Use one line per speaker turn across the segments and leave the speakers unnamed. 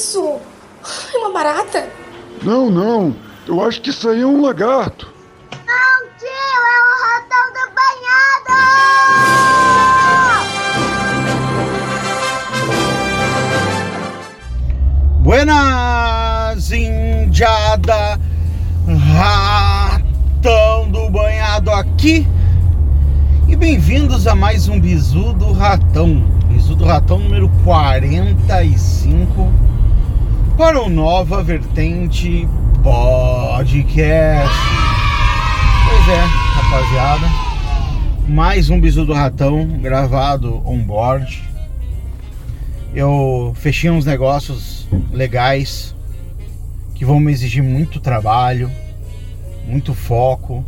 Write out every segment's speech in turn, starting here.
isso? É uma barata?
Não, não. Eu acho que isso aí é um lagarto.
Não, tio, é o ratão do banhado!
Buenas, indiada, ratão do banhado aqui. E bem-vindos a mais um Bizu do Ratão. Bizu do Ratão número 45 para o Nova Vertente Podcast. Pois é, rapaziada. Mais um Bizu do Ratão gravado on board. Eu fechei uns negócios legais que vão me exigir muito trabalho, muito foco.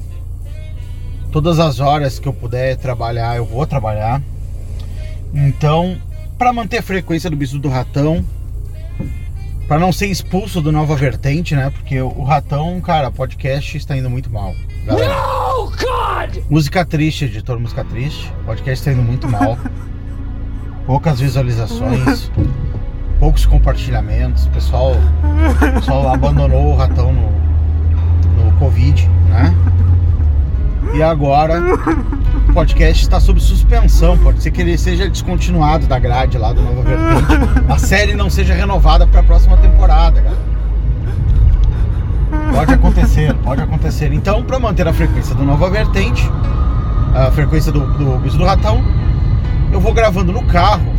Todas as horas que eu puder trabalhar, eu vou trabalhar. Então, para manter a frequência do bisu do ratão, para não ser expulso do Nova Vertente, né? Porque o ratão, cara, podcast está indo muito mal. Galera.
No, God!
Música triste, editor música triste. Podcast está indo muito mal. Poucas visualizações, poucos compartilhamentos. O pessoal, o pessoal abandonou o ratão no, no Covid, né? E agora podcast está sob suspensão. Pode ser que ele seja descontinuado da grade lá do Nova Vertente. A série não seja renovada para a próxima temporada, cara. Pode acontecer, pode acontecer. Então, para manter a frequência do Nova Vertente, a frequência do, do do Ratão, eu vou gravando no carro.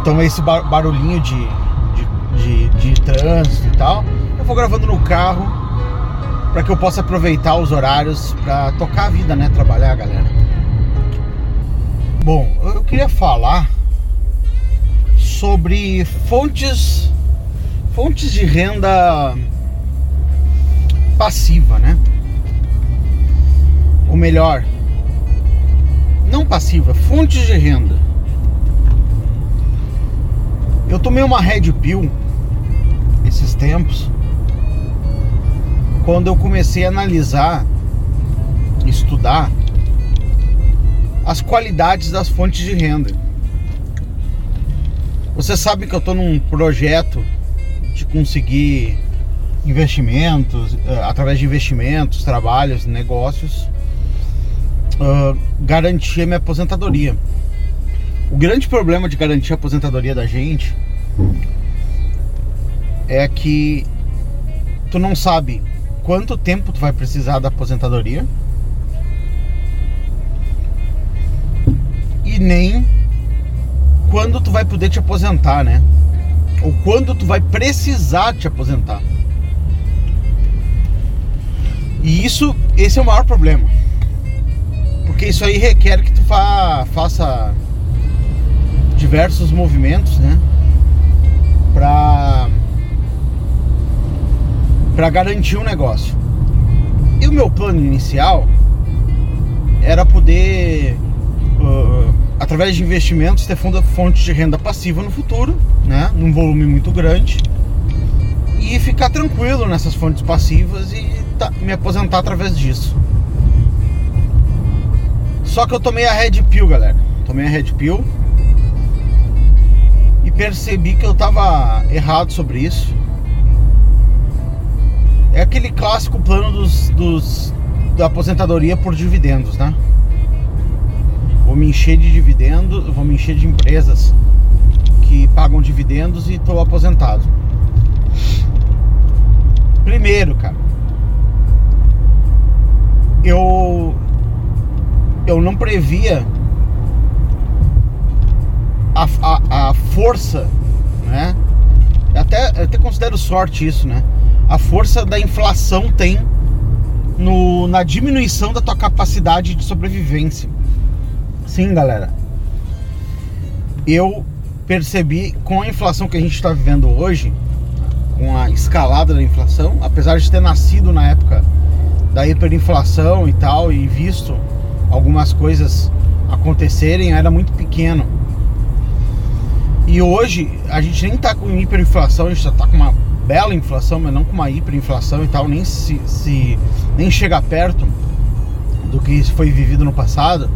Então, esse barulhinho de, de, de, de trânsito e tal, eu vou gravando no carro para que eu possa aproveitar os horários para tocar a vida, né? Trabalhar, galera. Bom, eu queria falar sobre fontes fontes de renda passiva, né? Ou melhor, não passiva, fontes de renda. Eu tomei uma Red Pill esses tempos quando eu comecei a analisar, estudar as qualidades das fontes de renda. Você sabe que eu estou num projeto de conseguir investimentos, eh, através de investimentos, trabalhos, negócios, uh, garantir minha aposentadoria. O grande problema de garantir a aposentadoria da gente é que tu não sabe quanto tempo tu vai precisar da aposentadoria e nem quando tu vai poder te aposentar, né? Ou quando tu vai precisar te aposentar. E isso, esse é o maior problema. Porque isso aí requer que tu fa faça diversos movimentos, né? Pra para garantir um negócio. E o meu plano inicial era poder, uh, através de investimentos, ter fonte de renda passiva no futuro, né, num volume muito grande, e ficar tranquilo nessas fontes passivas e tá, me aposentar através disso. Só que eu tomei a Red Pill, galera. Tomei a Red Pill e percebi que eu estava errado sobre isso é aquele clássico plano dos, dos, da aposentadoria por dividendos, né? Vou me encher de dividendos, vou me encher de empresas que pagam dividendos e estou aposentado. Primeiro, cara, eu eu não previa a, a, a força, né? Até, até considero sorte isso, né? A força da inflação tem no, na diminuição da tua capacidade de sobrevivência. Sim, galera. Eu percebi com a inflação que a gente está vivendo hoje, com a escalada da inflação, apesar de ter nascido na época da hiperinflação e tal, e visto algumas coisas acontecerem, era muito pequeno. E hoje a gente nem está com hiperinflação, a gente já está com uma bela inflação, mas não com uma hiperinflação e tal, nem se, se nem chega perto do que foi vivido no passado.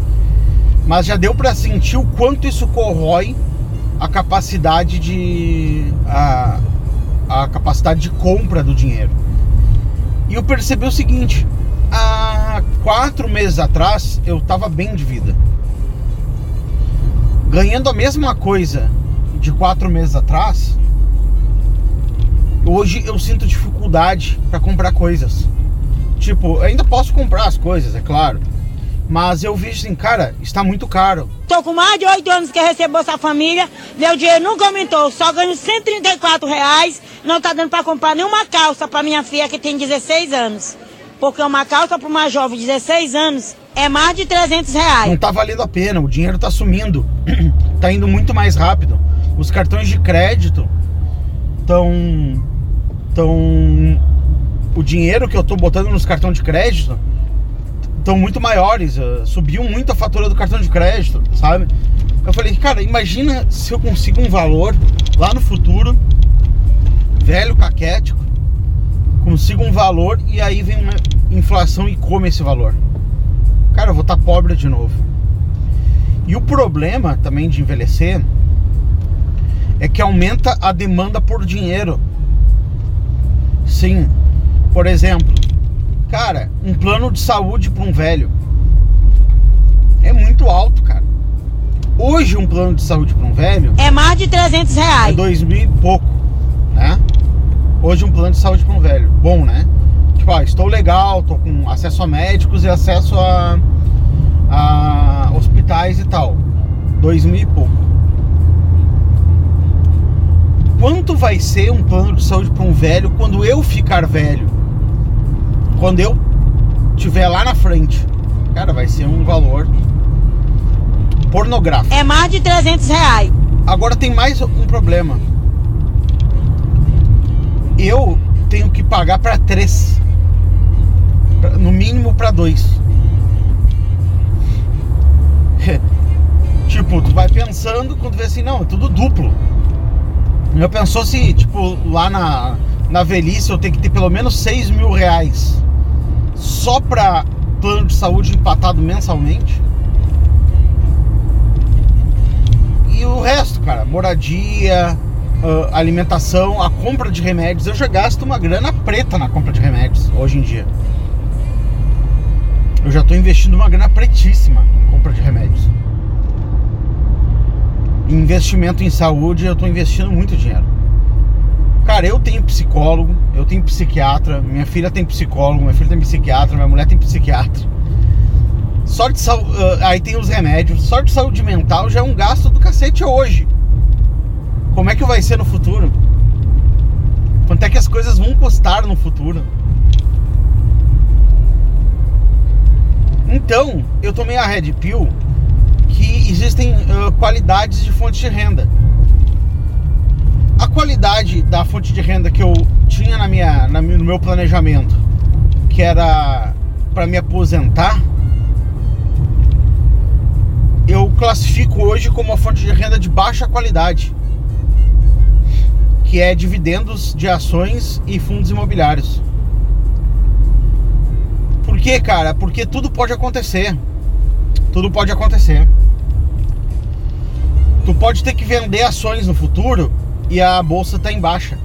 Mas já deu para sentir o quanto isso corrói a capacidade de a, a capacidade de compra do dinheiro. E eu percebi o seguinte: há quatro meses atrás eu estava bem de vida, ganhando a mesma coisa de quatro meses atrás. Hoje eu sinto dificuldade para comprar coisas. Tipo, ainda posso comprar as coisas, é claro. Mas eu vejo assim, cara, está muito caro.
Tô com mais de oito anos que recebo essa família, meu dinheiro nunca aumentou, só ganho 134 reais, não tá dando para comprar nenhuma calça para minha filha que tem 16 anos. Porque uma calça para uma jovem de 16 anos é mais de 300 reais.
Não tá valendo a pena, o dinheiro tá sumindo, tá indo muito mais rápido. Os cartões de crédito estão tão o dinheiro que eu tô botando nos cartões de crédito estão muito maiores, uh, subiu muito a fatura do cartão de crédito, sabe? Eu falei, cara, imagina se eu consigo um valor lá no futuro, velho caquético, consigo um valor e aí vem uma inflação e come esse valor. Cara, eu vou estar tá pobre de novo. E o problema também de envelhecer é que aumenta a demanda por dinheiro. Sim, por exemplo, cara, um plano de saúde para um velho é muito alto, cara. Hoje um plano de saúde para um velho
é mais de 300 reais.
É dois mil e pouco, né? Hoje um plano de saúde para um velho, bom, né? Tipo, ah, estou legal, tô com acesso a médicos e acesso a, a hospitais e tal. Dois mil e pouco. Quanto vai ser um plano de saúde para um velho quando eu ficar velho? quando eu tiver lá na frente, cara, vai ser um valor pornográfico.
É mais de 300 reais.
Agora tem mais um problema. Eu tenho que pagar para três, no mínimo para dois. tipo, tu vai pensando quando vê assim, não, é tudo duplo. Eu pensou se, tipo, lá na, na velhice eu tenho que ter pelo menos 6 mil reais só para plano de saúde empatado mensalmente. E o resto, cara, moradia, alimentação, a compra de remédios. Eu já gasto uma grana preta na compra de remédios hoje em dia. Eu já estou investindo uma grana pretíssima em compra de remédios. Investimento em saúde, eu estou investindo muito dinheiro. Cara, eu tenho psicólogo, eu tenho psiquiatra, minha filha tem psicólogo, minha filha tem psiquiatra, minha mulher tem psiquiatra. Só de saúde, uh, aí tem os remédios, de saúde mental já é um gasto do cacete hoje. Como é que vai ser no futuro? Quanto é que as coisas vão custar no futuro? Então, eu tomei a Red Pill que existem uh, qualidades de fontes de renda a qualidade da fonte de renda que eu tinha na minha, na, no meu planejamento, que era para me aposentar, eu classifico hoje como uma fonte de renda de baixa qualidade, que é dividendos de ações e fundos imobiliários. Por quê, cara? Porque tudo pode acontecer. Tudo pode acontecer. Tu pode ter que vender ações no futuro e a bolsa está em baixa.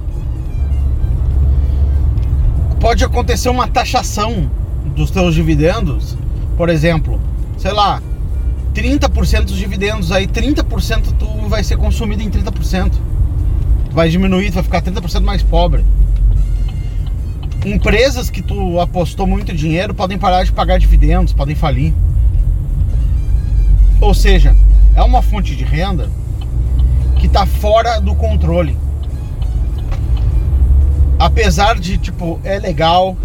Pode acontecer uma taxação dos teus dividendos, por exemplo, sei lá, 30% dos dividendos, aí 30% tu vai ser consumido em 30%. Vai diminuir, tu vai ficar 30% mais pobre. Empresas que tu apostou muito dinheiro podem parar de pagar dividendos, podem falir. Ou seja, é uma fonte de renda que tá fora do controle. Apesar de, tipo, é legal,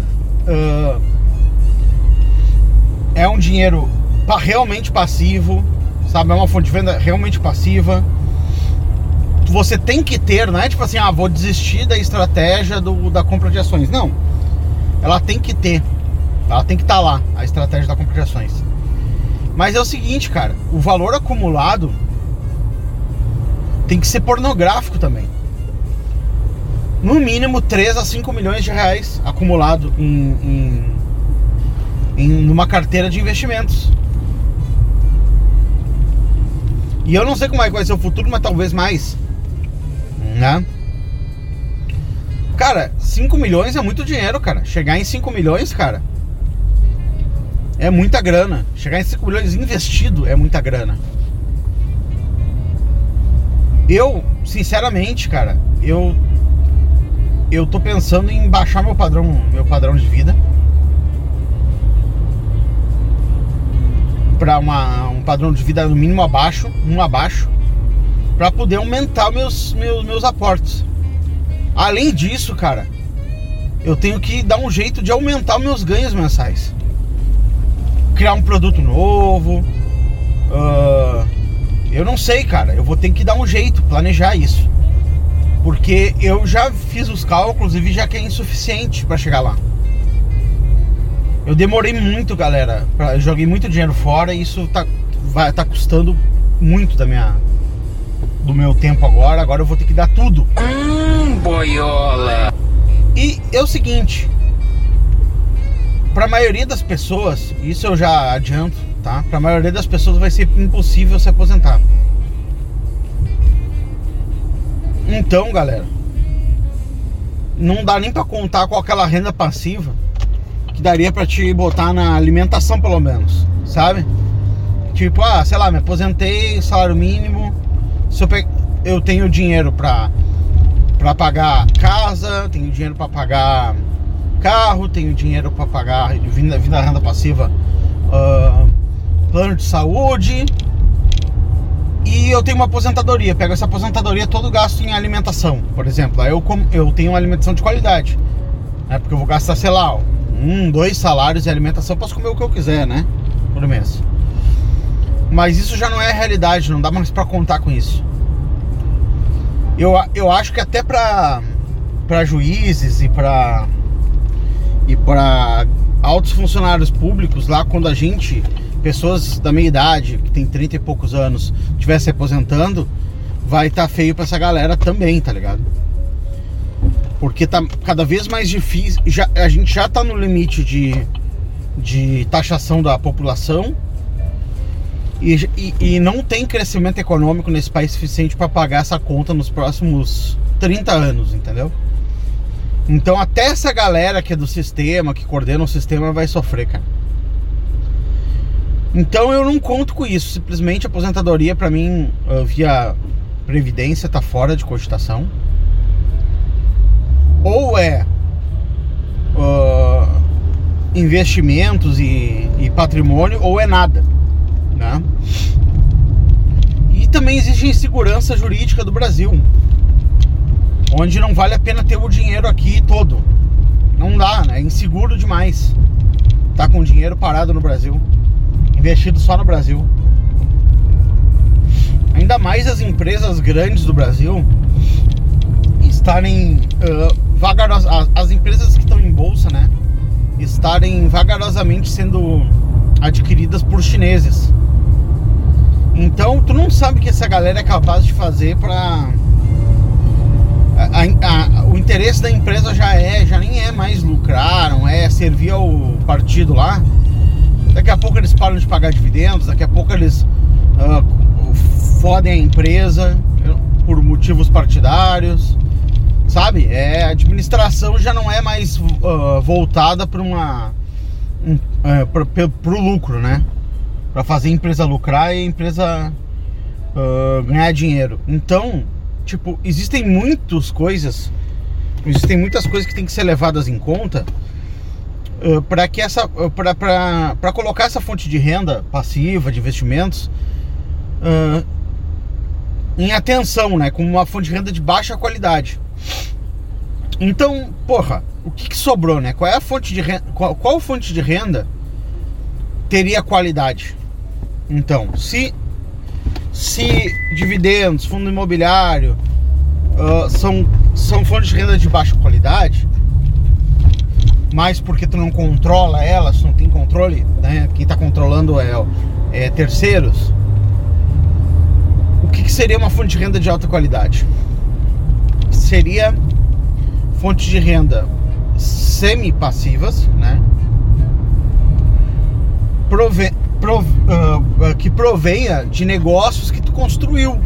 uh, é um dinheiro realmente passivo, sabe? É uma fonte de venda realmente passiva. Você tem que ter, não é tipo assim, ah, vou desistir da estratégia do, da compra de ações. Não. Ela tem que ter. Ela tem que estar tá lá, a estratégia da compra de ações. Mas é o seguinte, cara, o valor acumulado tem que ser pornográfico também. No mínimo 3 a 5 milhões de reais acumulado em, em, em numa carteira de investimentos. E eu não sei como é que vai ser o futuro, mas talvez mais. Né? Cara, 5 milhões é muito dinheiro, cara. Chegar em 5 milhões, cara, é muita grana. Chegar em 5 milhões investido é muita grana. Eu, sinceramente, cara, eu eu tô pensando em baixar meu padrão, meu padrão de vida para um padrão de vida no mínimo abaixo, um abaixo, para poder aumentar meus, meus meus aportes. Além disso, cara, eu tenho que dar um jeito de aumentar meus ganhos mensais. Criar um produto novo. Uh, eu não sei, cara. Eu vou ter que dar um jeito, planejar isso. Porque eu já fiz os cálculos e vi já que é insuficiente para chegar lá. Eu demorei muito, galera. Pra, joguei muito dinheiro fora e isso tá, vai, tá custando muito da minha, do meu tempo agora. Agora eu vou ter que dar tudo.
Hum, boiola.
E é o seguinte, para a maioria das pessoas, isso eu já adianto, tá? Para a maioria das pessoas vai ser impossível se aposentar. Então, galera, não dá nem para contar com aquela renda passiva que daria para te botar na alimentação pelo menos, sabe? Tipo, ah, sei lá, me aposentei, salário mínimo, eu, pe... eu tenho dinheiro para para pagar casa, tenho dinheiro para pagar carro, tenho dinheiro para pagar vindo, da renda passiva, uh, plano de saúde e eu tenho uma aposentadoria. Pego essa aposentadoria todo gasto em alimentação, por exemplo. Aí eu, eu tenho uma alimentação de qualidade, né? Porque eu vou gastar, sei lá, um, dois salários de alimentação, posso comer o que eu quiser, né? Por mês. Mas isso já não é realidade, não dá mais para contar com isso. Eu, eu acho que até para juízes e para e para altos funcionários públicos lá quando a gente, pessoas da minha idade, que tem 30 e poucos anos, estiver se aposentando, vai estar tá feio para essa galera também, tá ligado? Porque tá cada vez mais difícil, já, a gente já tá no limite de, de taxação da população e, e, e, não tem crescimento econômico nesse país suficiente para pagar essa conta nos próximos 30 anos, entendeu? Então até essa galera que é do sistema, que coordena o sistema, vai sofrer, cara. Então eu não conto com isso. Simplesmente a aposentadoria para mim via previdência tá fora de cogitação. Ou é uh, investimentos e, e patrimônio, ou é nada né? E também existe insegurança jurídica do Brasil, onde não vale a pena ter o dinheiro aqui todo. Não dá, né? É inseguro demais. Tá com dinheiro parado no Brasil, investido só no Brasil. Ainda mais as empresas grandes do Brasil estarem uh, as empresas que estão em bolsa, né? Estarem vagarosamente sendo adquiridas por chineses. Então tu não sabe o que essa galera é capaz de fazer para o interesse da empresa já é, já nem é mais lucrar, não é servir ao partido lá. Daqui a pouco eles param de pagar dividendos, daqui a pouco eles uh, fodem a empresa por motivos partidários, sabe? É, a administração já não é mais uh, voltada para uma um, uh, para o lucro, né? para fazer a empresa lucrar e a empresa uh, ganhar dinheiro. Então, tipo, existem muitas coisas, existem muitas coisas que tem que ser levadas em conta uh, para que essa, uh, para colocar essa fonte de renda passiva de investimentos uh, em atenção, né, como uma fonte de renda de baixa qualidade. Então, porra, o que, que sobrou, né? Qual é a fonte de renda, qual, qual fonte de renda teria qualidade? Então, se se dividendos, fundo imobiliário uh, são, são fontes de renda de baixa qualidade, mas porque tu não controla elas, não tem controle, né? Quem está controlando é, é, terceiros. O que, que seria uma fonte de renda de alta qualidade? Seria fonte de renda semi-passivas, né? Prove prov- ah, que provenha de negócios que tu construiu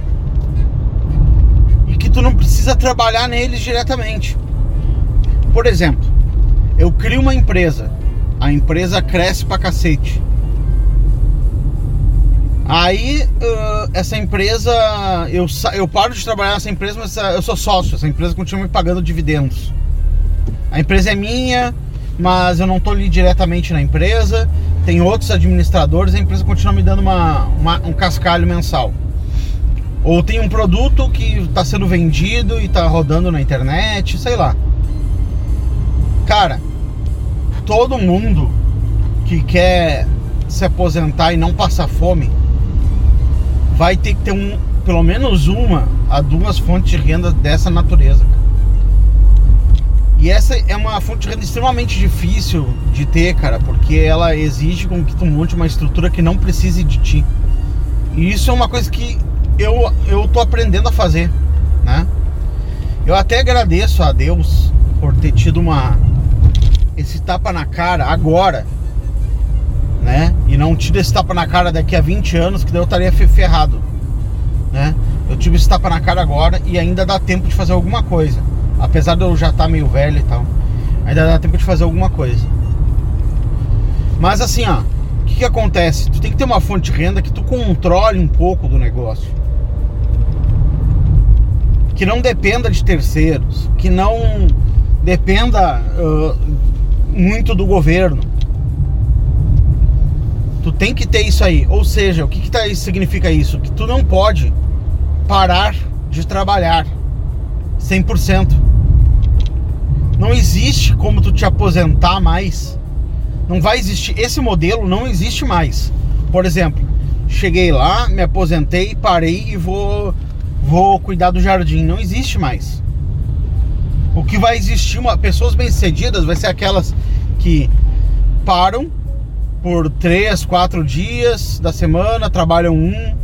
e que tu não precisa trabalhar neles diretamente. Por exemplo, eu crio uma empresa, a empresa cresce pra cacete. Aí ah, essa empresa, eu, eu paro de trabalhar nessa empresa, mas ah, eu sou sócio, essa empresa continua me pagando dividendos. A empresa é minha, mas eu não estou ali diretamente na empresa. Tem outros administradores, a empresa continua me dando uma, uma- um cascalho mensal. Ou tem um produto que está sendo vendido e está rodando na internet, sei lá. Cara, todo mundo que quer se aposentar e não passar fome vai ter que ter um, pelo menos uma a duas fontes de renda dessa natureza. cara. E essa é uma fonte de renda extremamente difícil de ter, cara, porque ela exige com que tu monte uma estrutura que não precise de ti. E isso é uma coisa que eu, eu tô aprendendo a fazer, né? Eu até agradeço a Deus por ter tido uma esse tapa na cara agora, né? E não tido esse tapa na cara daqui a 20 anos, que daí eu estaria fe- ferrado, né? Eu tive esse tapa na cara agora e ainda dá tempo de fazer alguma coisa. Apesar de eu já estar meio velho e tal, ainda dá tempo de fazer alguma coisa. Mas assim, ó, o que, que acontece? Tu tem que ter uma fonte de renda que tu controle um pouco do negócio. Que não dependa de terceiros, que não dependa ah, muito do governo. Tu tem que ter isso aí. Ou seja, o que, que tá, significa isso? Que tu não pode parar de trabalhar 100%. Não existe como tu te aposentar mais. Não vai existir. Esse modelo não existe mais. Por exemplo, cheguei lá, me aposentei, parei e vou vou cuidar do jardim. Não existe mais. O que vai existir, uma, pessoas bem-sucedidas, vai ser aquelas que param por três, quatro dias da semana, trabalham um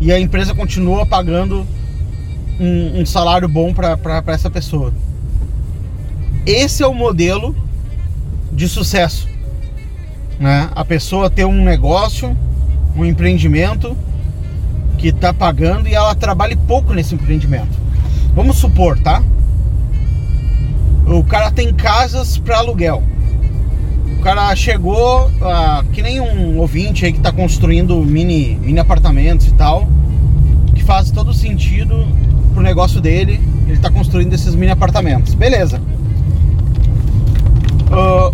e a empresa continua pagando um, um salário bom para essa pessoa. Esse é o modelo de sucesso. Né? A pessoa ter um negócio, um empreendimento que está pagando e ela trabalhe pouco nesse empreendimento. Vamos supor, tá? O cara tem casas para aluguel. O cara chegou, ah, que nem um ouvinte aí que está construindo mini, mini apartamentos e tal, que faz todo sentido pro negócio dele. Ele está construindo esses mini apartamentos. Beleza. Ah,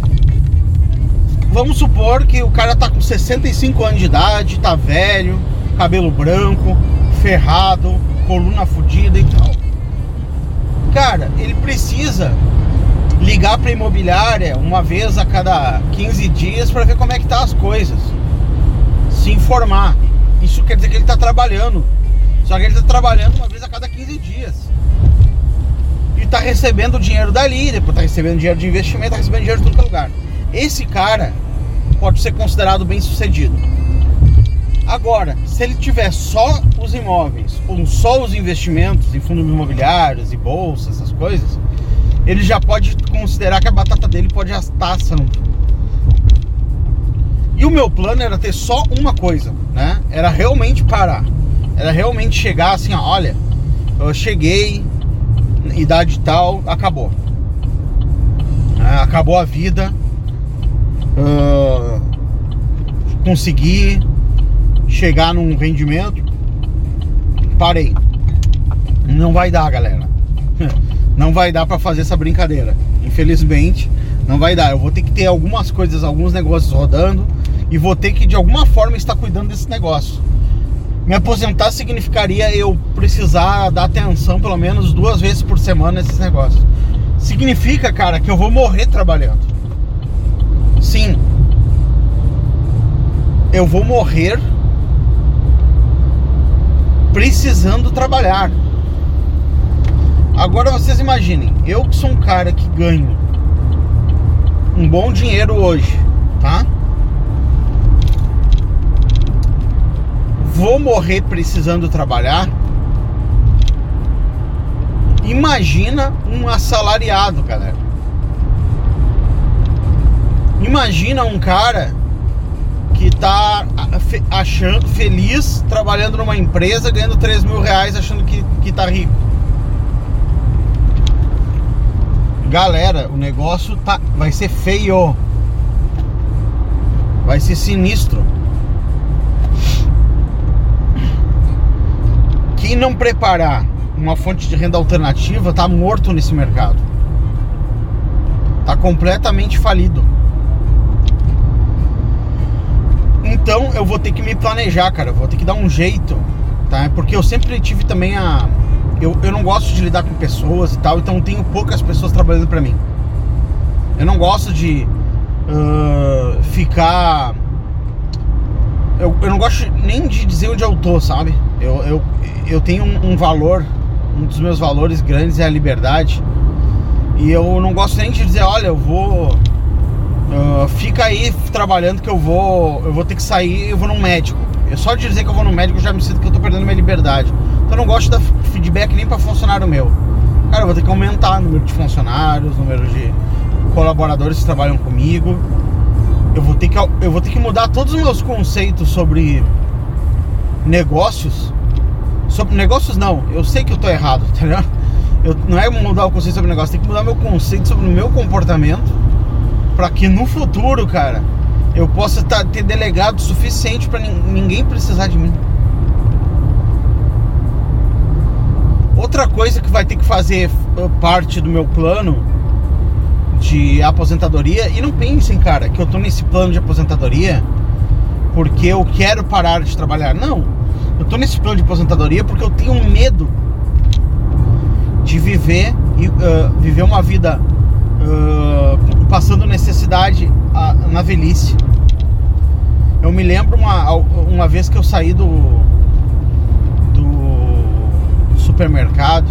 vamos supor que o cara tá com 65 anos de idade, tá velho, cabelo branco, ferrado, coluna fodida e tal. Cara, ele precisa ligar para imobiliária uma vez a cada 15 dias para ver como é que tá as coisas. Se informar. Isso quer dizer que ele tá trabalhando. Só que ele tá trabalhando uma vez a cada 15 dias. E tá recebendo dinheiro dali, depois tá recebendo dinheiro de investimento, tá recebendo dinheiro de todo lugar. Esse cara pode ser considerado bem sucedido. Agora, se ele tiver só os imóveis ou só os investimentos em fundos imobiliários e bolsas, essas coisas, ele já pode considerar que a batata dele pode já estar assando. E o meu plano era ter só uma coisa, né? Era realmente parar. Era realmente chegar assim, ó, olha, eu cheguei, idade tal, acabou. É, acabou a vida. Ah, consegui chegar num rendimento. Parei. Não vai dar, galera. Não vai dar para fazer essa brincadeira. Infelizmente, não vai dar. Eu vou ter que ter algumas coisas, alguns negócios rodando e vou ter que de alguma forma estar cuidando desse negócio. Me aposentar significaria eu precisar dar atenção pelo menos duas vezes por semana nesses negócios. Significa, cara, que eu vou morrer trabalhando. Sim. Eu vou morrer precisando trabalhar. Agora vocês imaginem, eu que sou um cara que ganho um bom dinheiro hoje, tá? Vou morrer precisando trabalhar. Imagina um assalariado, galera. Imagina um cara que tá achando feliz trabalhando numa empresa ganhando 3 mil reais achando que, que tá rico. Galera, o negócio tá, vai ser feio. Vai ser sinistro. Quem não preparar uma fonte de renda alternativa tá morto nesse mercado. Tá completamente falido. Então eu vou ter que me planejar, cara. Eu vou ter que dar um jeito, tá? Porque eu sempre tive também a. Eu, eu não gosto de lidar com pessoas e tal, então tenho poucas pessoas trabalhando pra mim. Eu não gosto de ah, ficar. Eu, eu não gosto nem de dizer onde eu tô, sabe? Eu, eu, eu tenho um, um valor, um dos meus valores grandes é a liberdade. E eu não gosto nem de dizer, olha, eu vou. ah, fica aí trabalhando que eu vou. Eu vou ter que sair eu vou num médico. Eu só de dizer que eu vou no médico já me sinto que eu tô perdendo minha liberdade. Então eu não gosto de dar feedback nem pra funcionário meu. Cara, eu vou ter que aumentar o número de funcionários, o número de colaboradores que trabalham comigo. Eu vou ter que, eu vou ter que mudar todos os meus conceitos sobre negócios. Sobre negócios não, eu sei que eu tô errado, tá ligado? Eu, não é mudar o conceito sobre negócio, tem que mudar meu conceito sobre o meu comportamento para que no futuro, cara, eu possa tá, ter delegado o suficiente para ninguém precisar de mim. Outra coisa que vai ter que fazer uh, parte do meu plano de aposentadoria, e não pensem, cara, que eu tô nesse plano de aposentadoria porque eu quero parar de trabalhar. Não. Eu tô nesse plano de aposentadoria porque eu tenho medo de viver e uh, viver uma vida uh, passando necessidade uh, na velhice. Eu me lembro uma, uma vez que eu saí do, do supermercado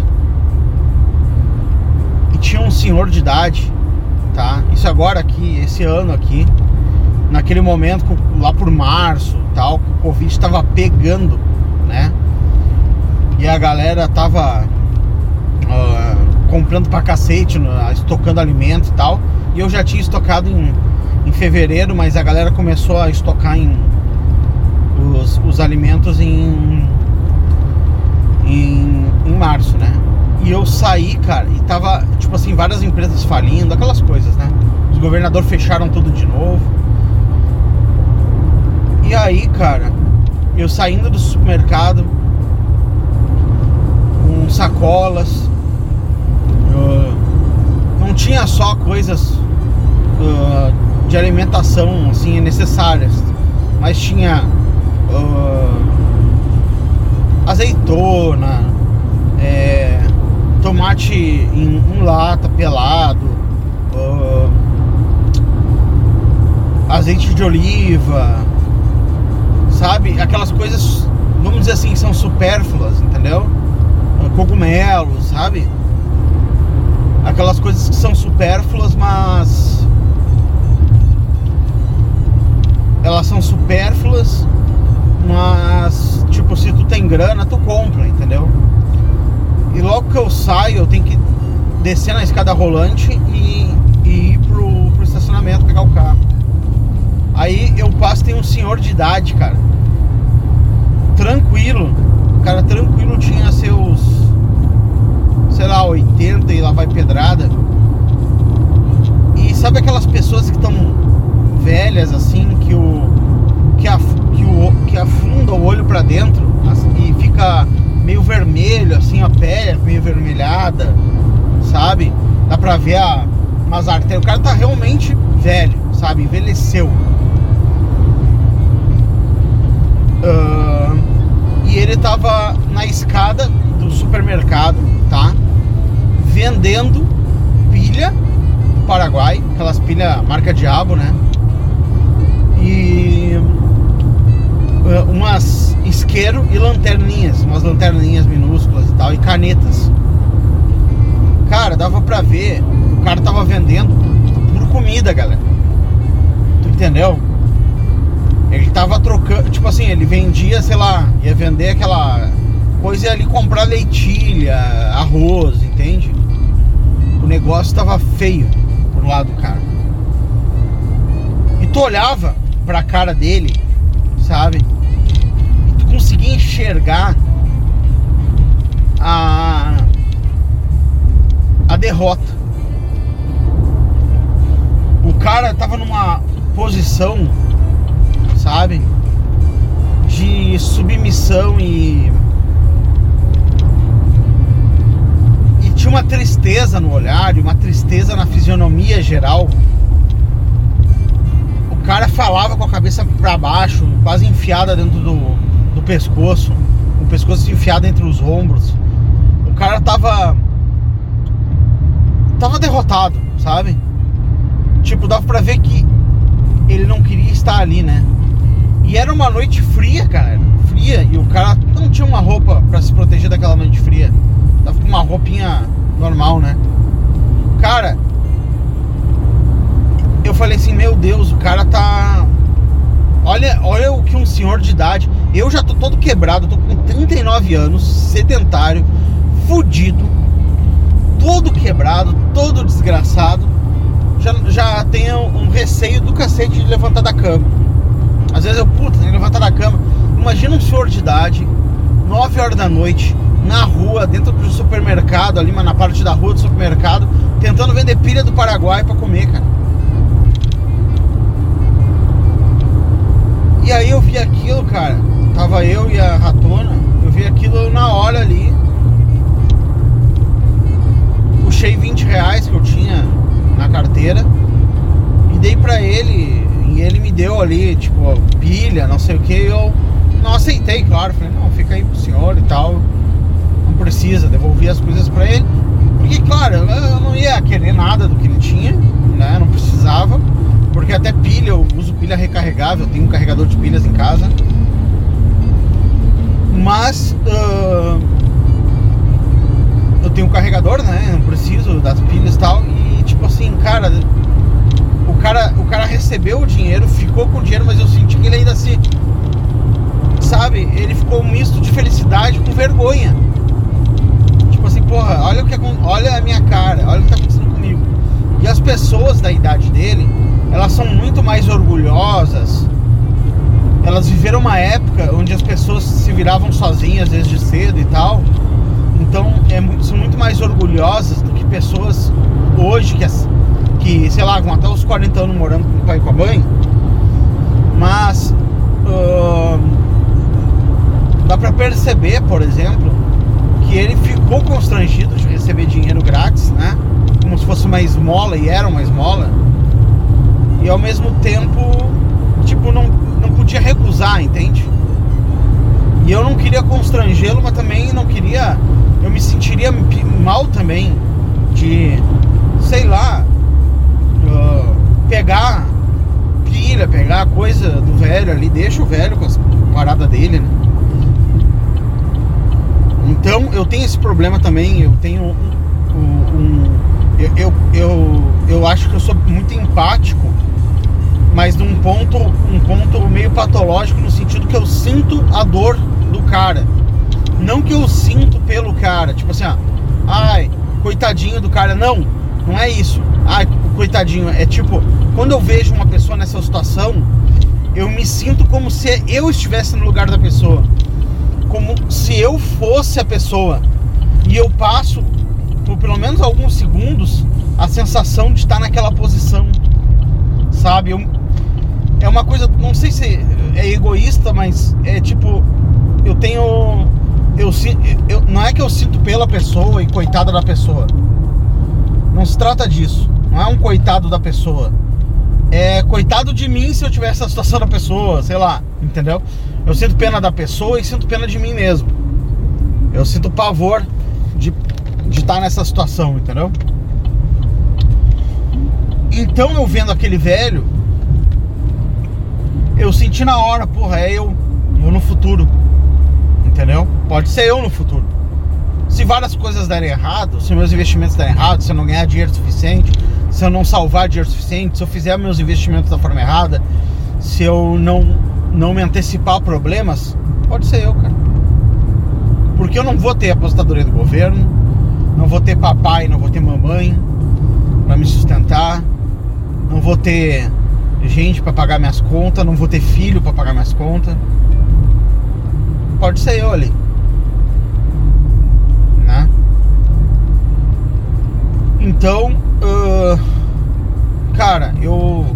e tinha um senhor de idade, tá? Isso agora aqui, esse ano aqui, naquele momento, lá por março, tal, o Covid estava pegando, né? E a galera tava uh, comprando pra cacete, estocando alimento e tal. E eu já tinha estocado em, em fevereiro, mas a galera começou a estocar em os, os alimentos em, em, em março, né? E eu saí, cara, e tava, tipo assim, várias empresas falindo, aquelas coisas, né? Os governadores fecharam tudo de novo. E aí, cara, eu saindo do supermercado com sacolas, uh, não tinha só coisas uh, de alimentação assim necessárias, mas tinha uh, azeitona, é, tomate em, em, lata pelado, azeite de oliva sabe? Aquelas coisas, vamos dizer assim, que são supérfluas, entendeu? Cogumelos, sabe? Aquelas coisas que são supérfluas, mas elas são supérfluas, mas tipo, se tu tem grana, tu compra, entendeu? E logo que eu saio, eu tenho que descer na escada rolante e, e ir pro, pro estacionamento pegar o carro. Aí eu passo, tem um senhor de idade, cara. Tranquilo. O cara tranquilo tinha seus, sei lá, 80 e lá vai pedrada. E sabe aquelas pessoas que estão velhas assim, que o que, a, que, o, que afunda o olho para dentro assim, e fica meio vermelho, assim, a pele meio vermelhada, sabe? Dá pra ver a, umas artérias. O cara tá realmente velho, sabe? Envelheceu. E ele tava na escada do supermercado, tá? Vendendo pilha do Paraguai, aquelas pilhas marca Diabo, né? E uh, umas isqueiro e lanterninhas, umas lanterninhas minúsculas e tal, e canetas. Cara, dava pra ver, o cara tava vendendo por comida, galera. Tu entendeu? Ele tava trocando, tipo assim, ele vendia, sei lá, ia vender aquela coisa ali comprar leitilha, arroz, entende? O negócio tava feio por lá do cara. E tu olhava pra cara dele sabe? E tu conseguia enxergar a a derrota. O cara tava numa posição, sabe? De submissão e e tinha uma tristeza no olhar, uma tristeza na fisionomia geral. O cara falava com a cabeça para baixo, quase enfiada dentro do, do pescoço, o pescoço enfiado entre os ombros. O cara tava tava derrotado, sabe? Tipo, dava pra ver que ele não queria estar ali, né? E era uma noite fria, cara. Fria. E o cara não tinha uma roupa pra se proteger daquela noite fria. Tava com uma roupinha normal, né? Cara, eu falei assim, meu Deus, o cara tá. Olha, olha o que um senhor de idade. Eu já tô todo quebrado, tô com 39 anos, sedentário, fudido, todo quebrado, todo desgraçado. Já, já tenho um receio do cacete de levantar da cama. Às vezes eu, puta, tenho que levantar da cama. Imagina um senhor de idade, 9 horas da noite, na rua, dentro do supermercado, ali, mas na parte da rua do supermercado, tentando vender pilha do Paraguai pra comer, cara. E aí eu vi aquilo, cara. Tava eu e a ratona. Eu vi aquilo na hora ali. Puxei 20 reais que eu tinha na carteira e dei pra ele. E ele me deu ali, tipo, pilha, não sei o que. Eu não aceitei, claro. Falei, não, fica aí pro senhor e tal. Não precisa, devolvi as coisas pra ele. Porque, claro, eu não ia querer nada do que ele tinha, né? Não precisava. Porque até pilha, eu uso pilha recarregável, tenho um carregador de pilhas em casa. Mas uh, eu tenho um carregador, né? Não preciso das pilhas e tal. E tipo assim, cara, cara, o cara recebeu o dinheiro, ficou com o dinheiro, mas eu senti que ele ainda se. Sabe, ele ficou um misto de felicidade com vergonha. Tipo assim, porra, olha o que olha a minha cara, olha o que tá acontecendo comigo. E as pessoas da idade dele, elas são muito mais orgulhosas. Elas viveram uma época onde as pessoas se viravam sozinhas desde cedo e tal. Então é, são muito mais orgulhosas do que pessoas hoje que, que sei lá, com até os 40 anos morando com o pai e com a mãe. Mas uh, dá pra perceber, por exemplo, que ele ficou constrangido de receber dinheiro grátis, né? Como se fosse uma esmola e era uma esmola e ao mesmo tempo, tipo, não, não podia recusar, entende? E eu não queria constrangê-lo, mas também não queria. Eu me sentiria mal também de, sei lá, pegar pilha, pegar coisa do velho ali, deixa o velho com as paradas dele, né? Então eu tenho esse problema também, eu tenho um. um, eu, eu, eu, eu acho que eu sou muito empático mas num ponto, um ponto meio patológico no sentido que eu sinto a dor do cara. Não que eu sinto pelo cara, tipo assim, ó, ai, coitadinho do cara. Não, não é isso. Ai, coitadinho. É tipo, quando eu vejo uma pessoa nessa situação, eu me sinto como se eu estivesse no lugar da pessoa. Como se eu fosse a pessoa. E eu passo, por pelo menos alguns segundos, a sensação de estar naquela posição. Sabe? Eu, é uma coisa, não sei se é egoísta, mas é tipo, eu tenho. Eu, eu, não é que eu sinto pela pessoa e coitada da pessoa. Não se trata disso. Não é um coitado da pessoa. É coitado de mim se eu tivesse a situação da pessoa, sei lá, entendeu? Eu sinto pena da pessoa e sinto pena de mim mesmo. Eu sinto pavor de, de estar nessa situação, entendeu? Então eu vendo aquele velho, eu senti na hora, porra, é eu, eu no futuro. Entendeu? Pode ser eu no futuro. Se várias coisas derem errado, se meus investimentos derem errado, se eu não ganhar dinheiro suficiente, se eu não salvar dinheiro suficiente, se eu fizer meus investimentos da forma errada, se eu não, não me antecipar problemas, pode ser eu, cara. Porque eu não vou ter apostadoria do governo, não vou ter papai, não vou ter mamãe para me sustentar, não vou ter gente para pagar minhas contas, não vou ter filho para pagar minhas contas. Pode ser eu ali. Né? Então, cara, eu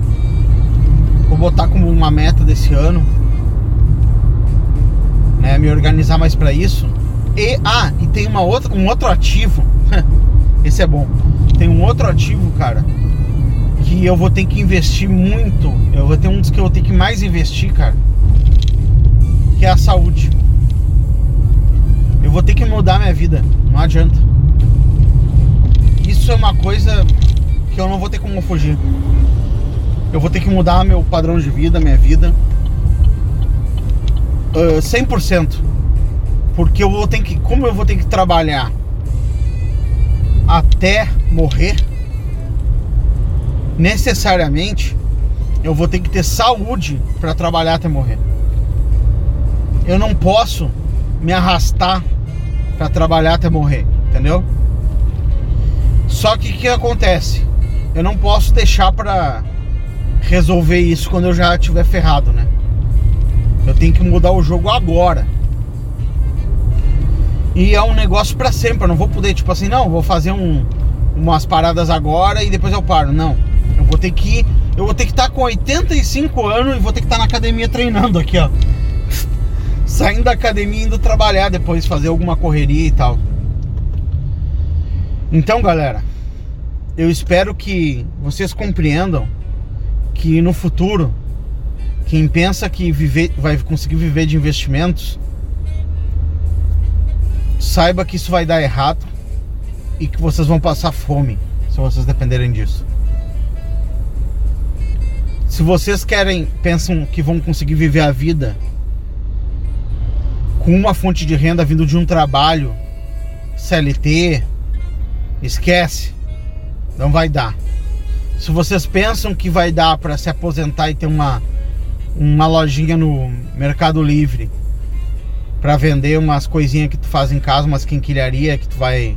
vou botar como uma meta desse ano, né, me organizar mais para isso. E ah, e tem uma outra, um outro ativo. Esse é bom. Tem um outro ativo, cara, que eu vou ter que investir muito. Eu vou ter um dos que eu vou ter que mais investir, cara, que é a saúde. Eu vou ter que mudar minha vida, não adianta. Isso é uma coisa que eu não vou ter como fugir. Eu vou ter que mudar meu padrão de vida, minha vida. Uh, 100%. Porque eu vou ter que, como eu vou ter que trabalhar até morrer, necessariamente eu vou ter que ter saúde para trabalhar até morrer. Eu não posso me arrastar para trabalhar até morrer, entendeu? Só que o que acontece? Eu não posso deixar para resolver isso quando eu já estiver ferrado, né? Eu tenho que mudar o jogo agora. E é um negócio para sempre. Eu não vou poder, tipo assim, não, vou fazer um, umas paradas agora e depois eu paro. Não. Eu vou ter que. Eu vou ter que estar tá com 85 anos e vou ter que estar tá na academia treinando aqui, ó. Saindo da academia indo trabalhar depois, fazer alguma correria e tal. Então, galera, eu espero que vocês compreendam que no futuro, quem pensa que viver, vai conseguir viver de investimentos, saiba que isso vai dar errado e que vocês vão passar fome se vocês dependerem disso. Se vocês querem, pensam que vão conseguir viver a vida com uma fonte de renda vindo de um trabalho CLT, esquece, não vai dar. Se vocês pensam que vai dar para se aposentar e ter uma, uma lojinha no Mercado Livre para vender umas coisinhas que tu faz em casa, umas quinquilharia que tu vai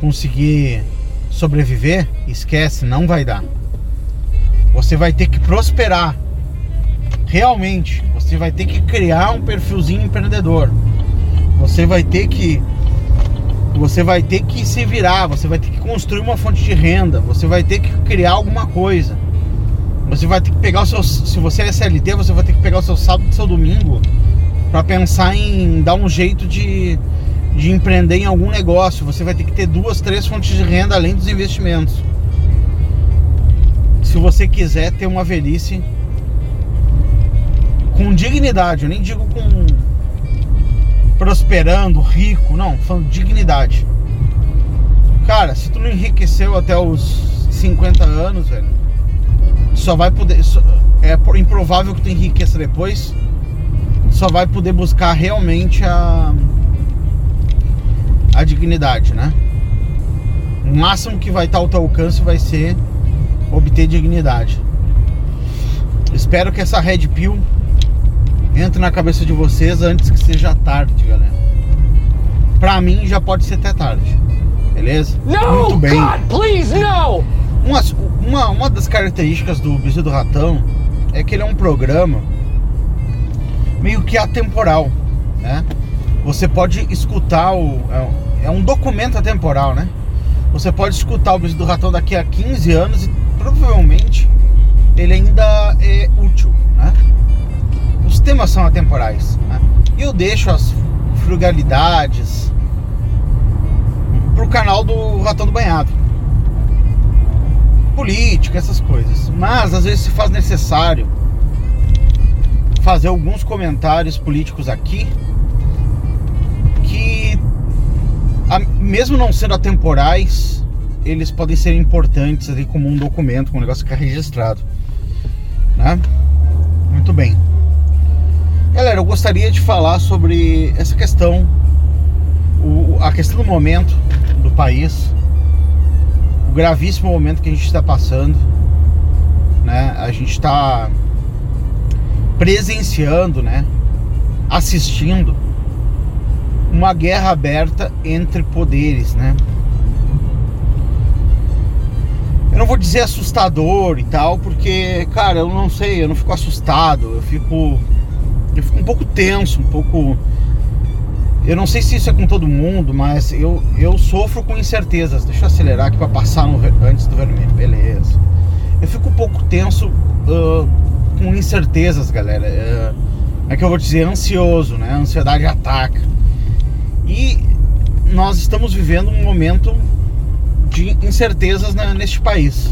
conseguir sobreviver, esquece, não vai dar. Você vai ter que prosperar. Realmente, você vai ter que criar um perfilzinho empreendedor. Você vai ter que você vai ter que se virar, você vai ter que construir uma fonte de renda, você vai ter que criar alguma coisa. Você vai ter que pegar o seu. Se você é SLT, você vai ter que pegar o seu sábado e seu domingo para pensar em dar um jeito de, de empreender em algum negócio. Você vai ter que ter duas, três fontes de renda além dos investimentos. Se você quiser ter uma velhice com dignidade, eu nem digo com prosperando, rico, não, falando dignidade. Cara, se tu não enriqueceu até os 50 anos, velho, só vai poder. Só, é improvável que tu enriqueça depois. Só vai poder buscar realmente a. a dignidade, né? O máximo que vai estar ao teu alcance vai ser obter dignidade. Espero que essa Red Pill entre na cabeça de vocês antes que seja tarde, galera. Pra mim já pode ser até tarde. Beleza?
No,
Muito bem.
God, please, no!
Uma, uma, uma das características do Bisu do Ratão é que ele é um programa meio que atemporal, né? Você pode escutar o. É, é um documento atemporal, né? Você pode escutar o Bisu do Ratão daqui a 15 anos e provavelmente ele ainda é útil, né? Os temas são atemporais. Né? Eu deixo as frugalidades pro canal do Ratão do Banhado. Política, essas coisas. Mas às vezes se faz necessário fazer alguns comentários políticos aqui que mesmo não sendo atemporais, eles podem ser importantes ali como um documento, como um negócio que é registrado. Né? Muito bem. Galera, eu gostaria de falar sobre essa questão, o, a questão do momento do país, o gravíssimo momento que a gente está passando, né? A gente está presenciando, né? Assistindo uma guerra aberta entre poderes, né? eu não vou dizer assustador e tal, porque, cara, eu não sei, eu não fico assustado, eu fico. Eu fico um pouco tenso, um pouco. Eu não sei se isso é com todo mundo, mas eu, eu sofro com incertezas. Deixa eu acelerar aqui para passar no, antes do vermelho, beleza. Eu fico um pouco tenso uh, com incertezas, galera. É, é que eu vou dizer, ansioso, né? A ansiedade ataca. E nós estamos vivendo um momento de incertezas na, neste país.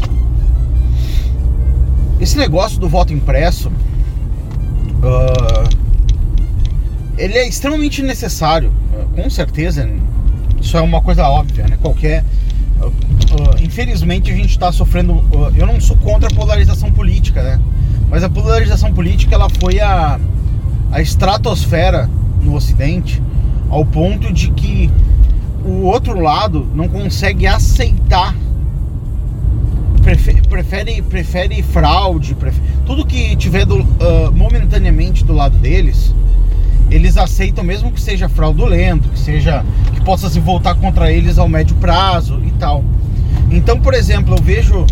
Esse negócio do voto impresso, uh, ele é extremamente necessário, uh, com certeza. Isso é uma coisa óbvia, né? Qualquer. Uh, infelizmente a gente está sofrendo. eu não sou contra a polarização política, né? Mas a polarização política ela foi a, a estratosfera no Ocidente ao ponto de que o outro lado não consegue aceitar prefere prefere, prefere fraude prefere, tudo que tiver do, uh, momentaneamente do lado deles eles aceitam mesmo que seja fraudulento que seja que possa se voltar contra eles ao médio prazo e tal. Então por exemplo eu vejo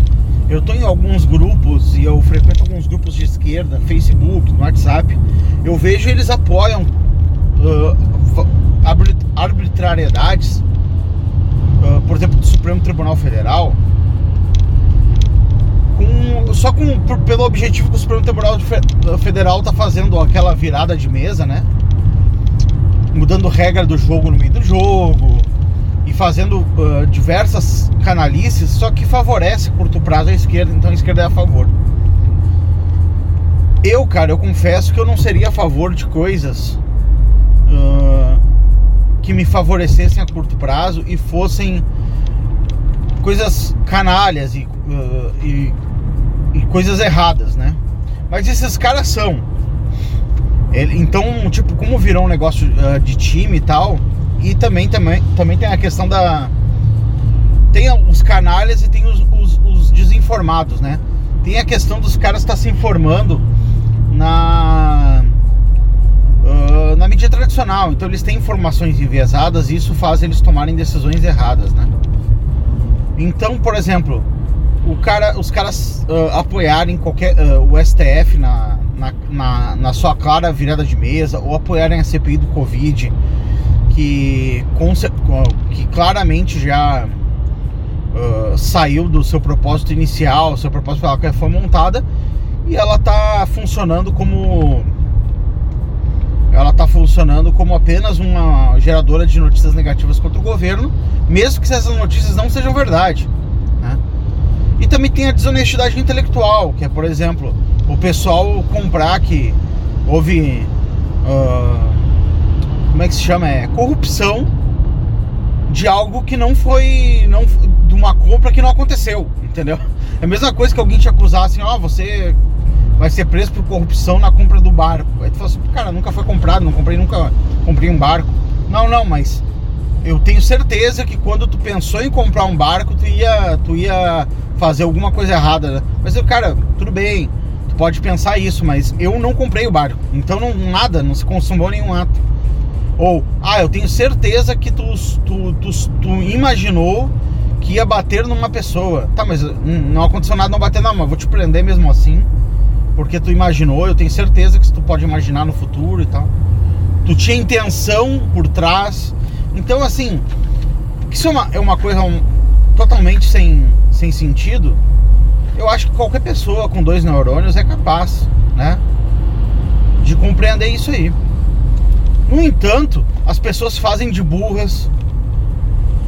eu estou em alguns grupos e eu frequento alguns grupos de esquerda Facebook no WhatsApp eu vejo eles apoiam uh, arbitrariedades, uh, por exemplo, do Supremo Tribunal Federal, só com, por, pelo objetivo que o Supremo Tribunal Federal está fazendo aquela virada de mesa, né? Mudando regra do jogo no meio do jogo e fazendo uh, diversas canalices, só que favorece curto prazo a esquerda, então a esquerda é a favor. Eu, cara, eu confesso que eu não seria a favor de coisas uh, que me favorecessem a curto prazo e fossem coisas canalhas e, uh, e, e coisas erradas, né? Mas esses caras são. Ele, então, tipo, como virou um negócio uh, de time e tal, e também, também, também tem a questão da. Tem os canalhas e tem os, os, os desinformados, né? Tem a questão dos caras estar tá se informando na uh, na mídia tradicional. Então eles têm informações enviesadas e isso faz eles tomarem decisões erradas, né? Então, por exemplo, o cara, os caras uh, apoiarem qualquer uh, o STF na, na, na, na, sua clara virada de mesa ou apoiarem a CPI do Covid, que, que claramente já uh, saiu do seu propósito inicial, seu propósito pela que foi montada, e ela está funcionando como ela está funcionando como apenas uma geradora de notícias negativas contra o governo, mesmo que essas notícias não sejam verdade. Né? E também tem a desonestidade intelectual, que é, por exemplo, o pessoal comprar que houve. Uh, como é que se chama? É corrupção de algo que não foi. Não, de uma compra que não aconteceu, entendeu? É a mesma coisa que alguém te acusar assim, ó, oh, você vai ser preso por corrupção na compra do barco. Aí tu fala assim, cara, nunca foi comprado, não comprei, nunca comprei um barco. Não, não, mas eu tenho certeza que quando tu pensou em comprar um barco, tu ia, tu ia fazer alguma coisa errada. Né? Mas eu, cara, tudo bem, tu pode pensar isso, mas eu não comprei o barco. Então não, nada, não se consumou nenhum ato. Ou, ah, eu tenho certeza que tu, tu, tu, tu imaginou que ia bater numa pessoa. Tá, mas não aconteceu nada, não bater, não, mas vou te prender mesmo assim porque tu imaginou, eu tenho certeza que tu pode imaginar no futuro e tal. Tu tinha intenção por trás. Então, assim, isso é uma, é uma coisa um, totalmente sem, sem sentido. Eu acho que qualquer pessoa com dois neurônios é capaz, né? De compreender isso aí. No entanto, as pessoas fazem de burras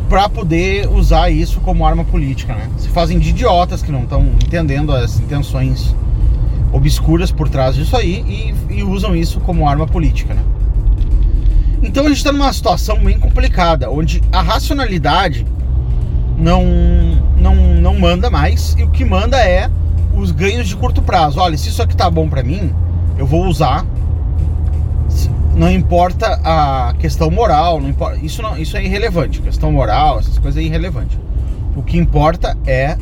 para poder usar isso como arma política, né? Se fazem de idiotas que não estão entendendo as intenções obscuras por trás disso aí e, e usam isso como arma política, né? Então a gente está numa situação bem complicada, onde a racionalidade não, não, não manda mais e o que manda é os ganhos de curto prazo. Olha, se isso aqui tá bom para mim, eu vou usar. Não importa a questão moral, não importa, isso, não, isso é irrelevante. Questão moral, essas coisas é irrelevante. O que importa é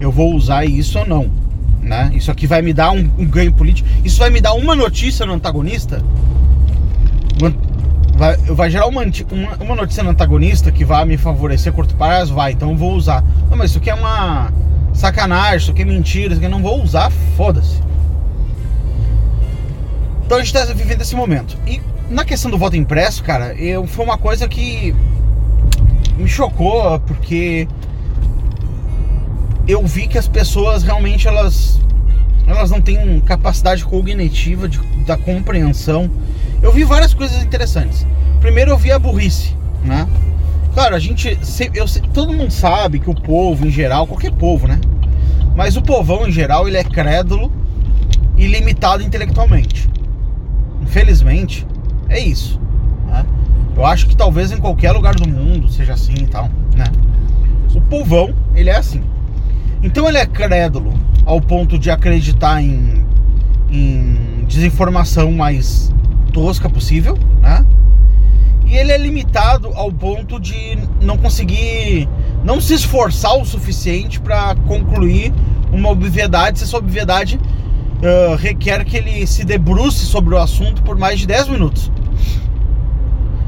eu vou usar isso ou não né? Isso aqui vai me dar um, um ganho político. Isso vai me dar uma notícia no antagonista. Vai, vai gerar uma, uma, uma, notícia no antagonista que vai me favorecer a curto prazo? Vai, então eu vou usar. Não, mas isso aqui é uma. sacanagem, isso aqui é mentira, isso aqui eu não vou usar, foda-se. Então a gente tá vivendo esse momento. E na questão do voto impresso, cara, eu, foi uma coisa que me chocou, porque eu vi que as pessoas realmente elas elas não têm capacidade cognitiva de, da compreensão. Eu vi várias coisas interessantes. Primeiro eu vi a burrice, né? Claro, a gente, eu, todo mundo sabe que o povo em geral, qualquer povo, né? Mas o povão em geral ele é crédulo e limitado intelectualmente. Infelizmente, é isso. Né? Eu acho que talvez em qualquer lugar do mundo seja assim e tal, né? O povão ele é assim. Então ele é crédulo ao ponto de acreditar em, em desinformação mais tosca possível, né? E ele é limitado ao ponto de não conseguir, não se esforçar o suficiente para concluir uma obviedade, se essa obviedade uh, requer que ele se debruce sobre o assunto por mais de 10 minutos.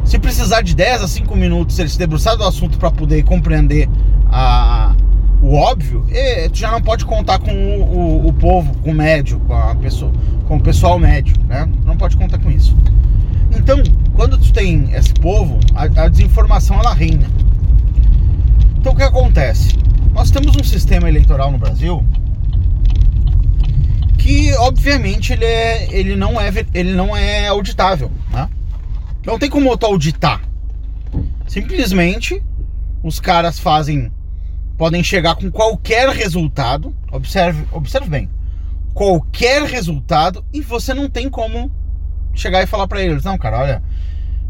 Se precisar de 10 a 5 minutos ele se debruçar do assunto para poder compreender a, o óbvio, e, tu já não pode contar com o, o, o, povo, com o médio, com a pessoa, com o pessoal médio, né? Não pode contar com isso. Então, quando tu tem esse povo, a, a desinformação ela reina. Então o que acontece? Nós temos um sistema eleitoral no Brasil que obviamente ele, é, ele, não, é, ele não é auditável, né? Não tem como tu auditar. Simplesmente os caras fazem podem chegar com qualquer resultado. Observe, observe bem. Qualquer resultado e você não tem como chegar e falar para eles, não, cara, olha,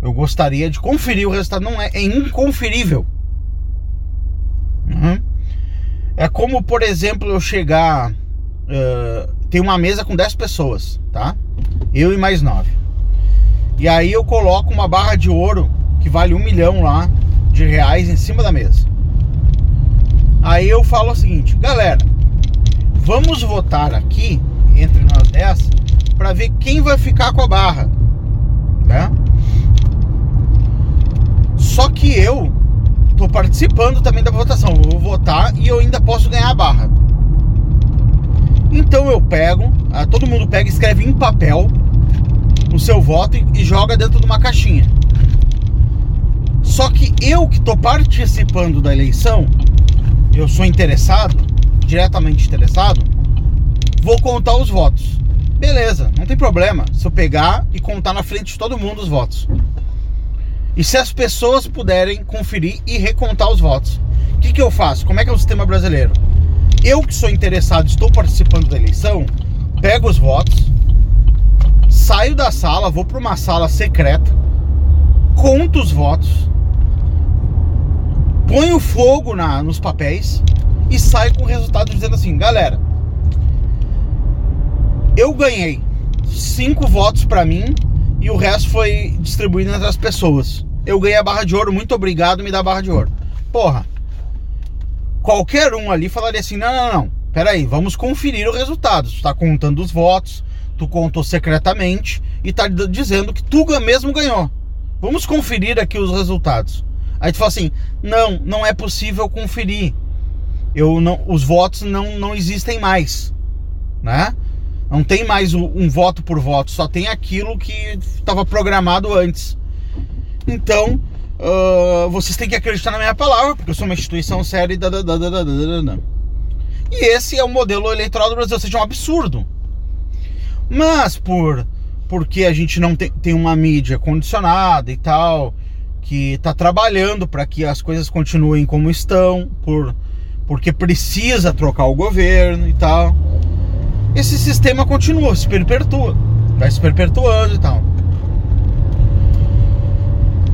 eu gostaria de conferir o resultado. Não é, é inconferível. Uhum. É como, por exemplo, eu chegar. Uh, tem uma mesa com 10 pessoas, tá? Eu e mais 9. E aí eu coloco uma barra de ouro que vale um milhão lá de reais em cima da mesa. Aí eu falo o seguinte, galera, vamos votar aqui entre nós 10 para ver quem vai ficar com a barra, né? Só que eu tô participando também da votação, eu vou votar e eu ainda posso ganhar a barra. Então eu pego, ah, todo mundo pega, escreve em papel o seu voto e joga dentro de uma caixinha. Só que eu que tô participando da eleição, eu sou interessado, diretamente interessado, vou contar os votos. Beleza, não tem problema se eu pegar e contar na frente de todo mundo os votos. E se as pessoas puderem conferir e recontar os votos. O que, que eu faço? Como é que é o sistema brasileiro? Eu que sou interessado, estou participando da eleição, pego os votos, saio da sala, vou para uma sala secreta, conto os votos, ponho fogo na, nos papéis e saio com o resultado dizendo assim, galera, eu ganhei cinco votos para mim e o resto foi distribuído entre as pessoas. Eu ganhei a barra de ouro, muito obrigado, me dá a barra de ouro. Porra, qualquer um ali falaria assim: não, não, não, peraí, vamos conferir o resultado. Tu tá contando os votos, tu contou secretamente e tá dizendo que tu mesmo ganhou. Vamos conferir aqui os resultados. Aí tu fala assim: não, não é possível conferir. Eu não, os votos não, não existem mais, né? Não tem mais um, um voto por voto, só tem aquilo que estava programado antes. Então, uh, vocês têm que acreditar na minha palavra, porque eu sou uma instituição séria e da, da, da, da, da, da. E esse é o modelo eleitoral do Brasil, ou seja, é um absurdo. Mas por porque a gente não tem, tem uma mídia condicionada e tal, que está trabalhando para que as coisas continuem como estão, por, porque precisa trocar o governo e tal. Esse sistema continua, se perpetua, vai se perpetuando e tal.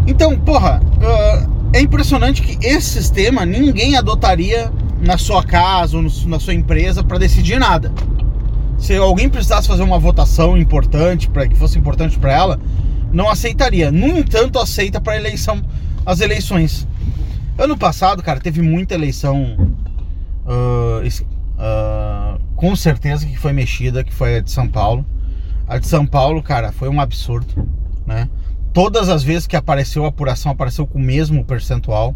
Então, porra, uh, é impressionante que esse sistema ninguém adotaria na sua casa ou na sua empresa para decidir nada. Se alguém precisasse fazer uma votação importante, para que fosse importante para ela, não aceitaria. No entanto, aceita para eleição, as eleições. Ano passado, cara, teve muita eleição. Uh, uh, com certeza que foi mexida, que foi a de São Paulo. A de São Paulo, cara, foi um absurdo, né? todas as vezes que apareceu a apuração, apareceu com o mesmo percentual.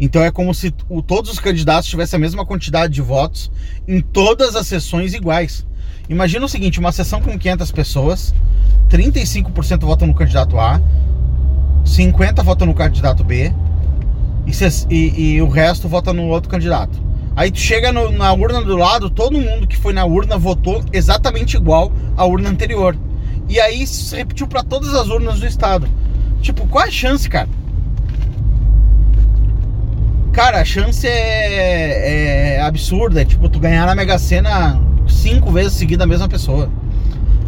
Então é como se todos os candidatos tivessem a mesma quantidade de votos em todas as sessões iguais. Imagina o seguinte, uma sessão com 500 pessoas, 35% votam no candidato A, 50 votam no candidato B e, e, e o resto vota no outro candidato. Aí tu chega no, na urna do lado, todo mundo que foi na urna votou exatamente igual à urna anterior. E aí se repetiu para todas as urnas do estado. Tipo, qual a chance, cara? Cara, a chance é, é absurda. É tipo, tu ganhar na Mega Sena cinco vezes seguida a mesma pessoa.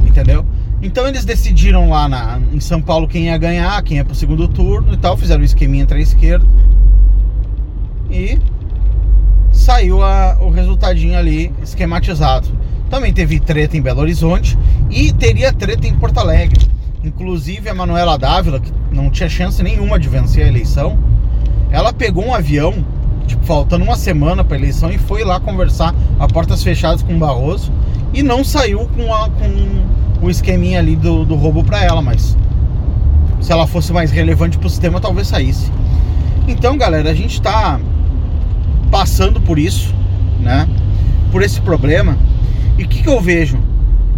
Entendeu? Então eles decidiram lá na, em São Paulo quem ia ganhar, quem ia pro segundo turno e tal. Fizeram um esqueminha entre a esquerda. E saiu a, o resultadinho ali esquematizado. Também teve treta em Belo Horizonte e teria treta em Porto Alegre. Inclusive a Manuela Dávila, que não tinha chance nenhuma de vencer a eleição, ela pegou um avião, tipo, faltando uma semana para a eleição, e foi lá conversar a portas fechadas com o Barroso e não saiu com, a, com o esqueminha ali do, do roubo para ela, mas se ela fosse mais relevante para o sistema, talvez saísse. Então, galera, a gente está passando por isso, né? Por esse problema. E o que, que eu vejo?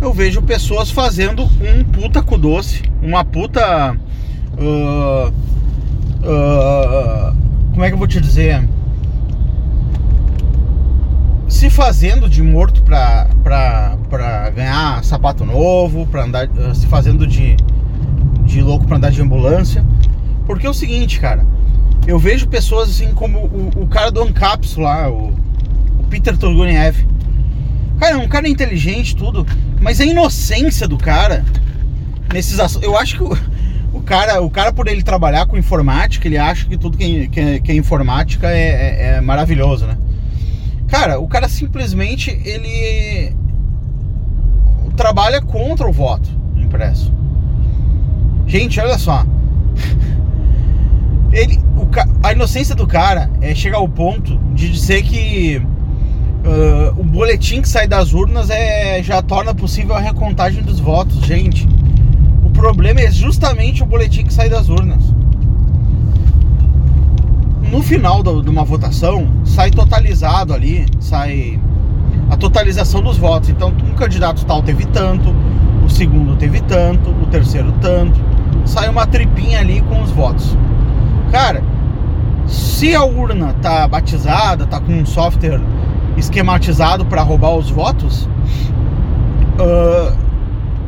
Eu vejo pessoas fazendo um puta cu doce, uma puta. Uh, uh, como é que eu vou te dizer? Se fazendo de morto pra, pra, pra ganhar sapato novo, pra andar, uh, se fazendo de, de louco pra andar de ambulância. Porque é o seguinte, cara. Eu vejo pessoas assim como o, o cara do Ancapsu lá, o, o Peter Turguniev. Cara, é um cara inteligente, tudo, mas a inocência do cara nesses. Eu acho que o, o, cara, o cara, por ele trabalhar com informática, ele acha que tudo que, que, que é informática é, é, é maravilhoso, né? Cara, o cara simplesmente ele trabalha contra o voto impresso. Gente, olha só. Ele, o, a inocência do cara é chegar ao ponto de dizer que uh, o boletim que sai das urnas é, já torna possível a recontagem dos votos. Gente, o problema é justamente o boletim que sai das urnas. No final do, de uma votação, sai totalizado ali, sai a totalização dos votos. Então, um candidato tal teve tanto, o segundo teve tanto, o terceiro tanto. Sai uma tripinha ali com os votos. Cara, se a urna tá batizada, tá com um software esquematizado para roubar os votos, uh,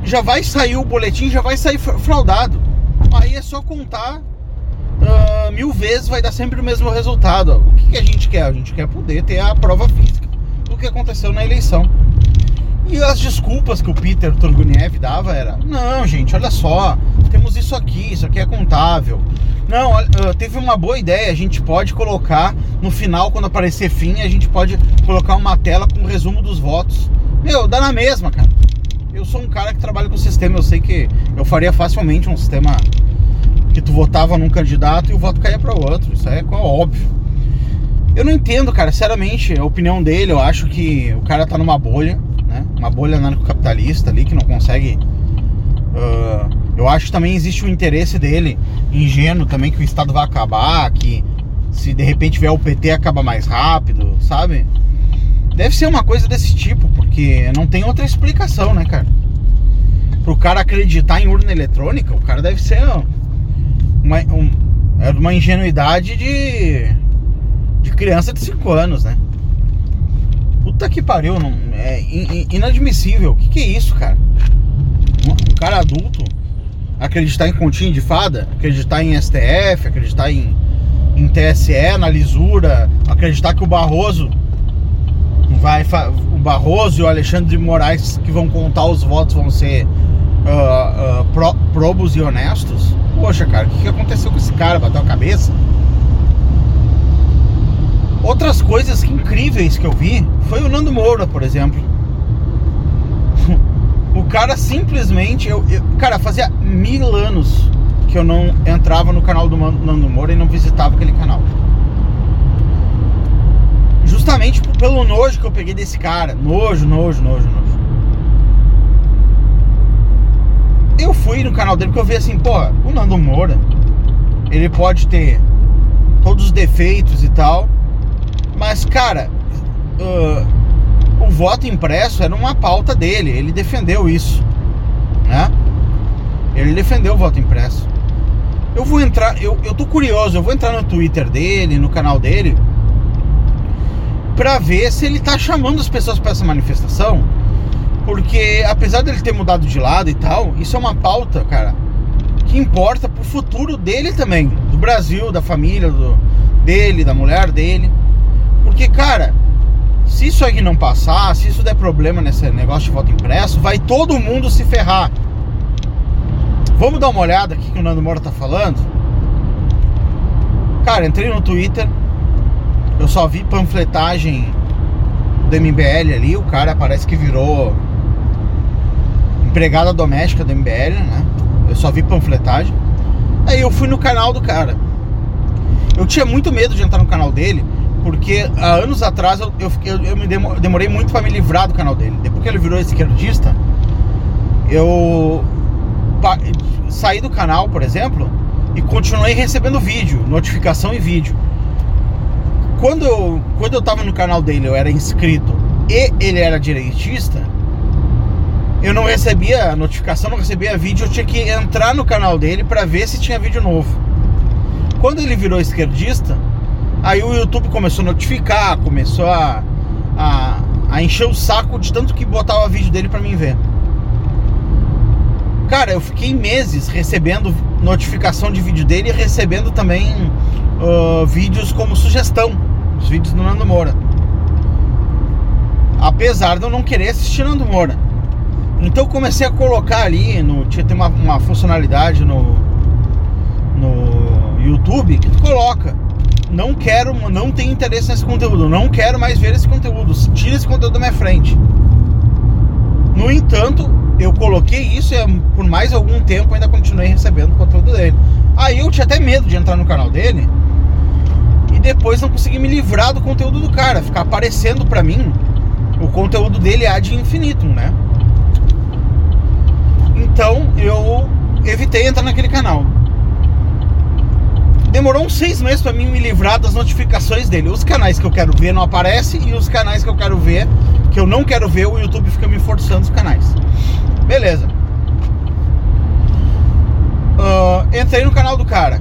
já vai sair o boletim, já vai sair fraudado. Aí é só contar uh, mil vezes, vai dar sempre o mesmo resultado. O que, que, a gente quer? A gente quer poder ter a prova física do que aconteceu na eleição. E as desculpas que o Peter Turguniev dava era: não, gente, olha só, temos isso aqui, isso aqui é contável. Não, teve uma boa ideia. A gente pode colocar no final, quando aparecer fim, a gente pode colocar uma tela com o resumo dos votos. Meu, dá na mesma, cara. Eu sou um cara que trabalha com sistema. Eu sei que eu faria facilmente um sistema que tu votava num candidato e o voto caía para outro. Isso é óbvio. Eu não entendo, cara, sinceramente, a opinião dele. Eu acho que o cara tá numa bolha, né? Uma bolha anarcocapitalista ali que não consegue. Uh eu acho que também existe o interesse dele, ingênuo também, que o Estado vai acabar, que se de repente vier o PT acaba mais rápido, sabe? Deve ser uma coisa desse tipo, porque não tem outra explicação, né, cara? Pro cara acreditar em urna eletrônica, o cara deve ser uma, um, é uma ingenuidade de, de criança de 5 anos, né? Puta que pariu, não, é inadmissível. O que, que é isso, cara? Um cara adulto acreditar em continho de fada, acreditar em STF, acreditar em, em TSE, na lisura, acreditar que o Barroso vai o Barroso e o Alexandre de Moraes que vão contar os votos vão ser uh, uh, pro, probos e honestos. Poxa, cara, o que, que aconteceu com esse cara? Bateu a cabeça? Outras coisas incríveis que eu vi foi o Nando Moura, por exemplo. O cara simplesmente. Eu, eu, cara, fazia mil anos que eu não entrava no canal do Nando Moura e não visitava aquele canal. Justamente pelo nojo que eu peguei desse cara. Nojo, nojo, nojo, nojo. eu fui no canal dele porque eu vi assim, pô, o Nando Moura, ele pode ter todos os defeitos e tal, mas cara, uh, o voto impresso era uma pauta dele, ele defendeu isso, né? Ele defendeu o voto impresso. Eu vou entrar, eu, eu tô curioso, eu vou entrar no Twitter dele, no canal dele, pra ver se ele tá chamando as pessoas para essa manifestação. Porque apesar dele ter mudado de lado e tal, isso é uma pauta, cara, que importa pro futuro dele também, do Brasil, da família do, dele, da mulher dele. Porque, cara, se isso aqui não passar, se isso der problema nesse negócio de voto impresso, vai todo mundo se ferrar. Vamos dar uma olhada aqui que o Nando Moura tá falando? Cara, entrei no Twitter, eu só vi panfletagem do MBL ali, o cara parece que virou empregada doméstica do MBL, né? Eu só vi panfletagem. Aí eu fui no canal do cara. Eu tinha muito medo de entrar no canal dele, porque há anos atrás eu, eu, eu me demorei muito para me livrar do canal dele. Depois que ele virou esquerdista, eu saí do canal, por exemplo, e continuei recebendo vídeo, notificação e vídeo. Quando eu, quando eu tava no canal dele, eu era inscrito e ele era direitista, eu não recebia notificação, não recebia vídeo, eu tinha que entrar no canal dele para ver se tinha vídeo novo. Quando ele virou esquerdista, aí o YouTube começou a notificar, começou a, a, a encher o saco de tanto que botava vídeo dele para mim ver. Cara, eu fiquei meses recebendo notificação de vídeo dele e recebendo também uh, vídeos como sugestão, os vídeos do Nando Moura. Apesar de eu não querer assistir Nando Moura. Então eu comecei a colocar ali, no, tinha uma, uma funcionalidade no, no YouTube que tu coloca. Não quero, não tenho interesse nesse conteúdo, não quero mais ver esse conteúdo, tira esse conteúdo da minha frente. No entanto, eu coloquei isso e por mais algum tempo ainda continuei recebendo o conteúdo dele. Aí eu tinha até medo de entrar no canal dele e depois não consegui me livrar do conteúdo do cara, ficar aparecendo pra mim o conteúdo dele ad infinitum, né? Então eu evitei entrar naquele canal. Demorou uns seis meses para mim me livrar das notificações dele. Os canais que eu quero ver não aparecem e os canais que eu quero ver, que eu não quero ver, o YouTube fica me forçando os canais. Beleza. Uh, entrei no canal do cara.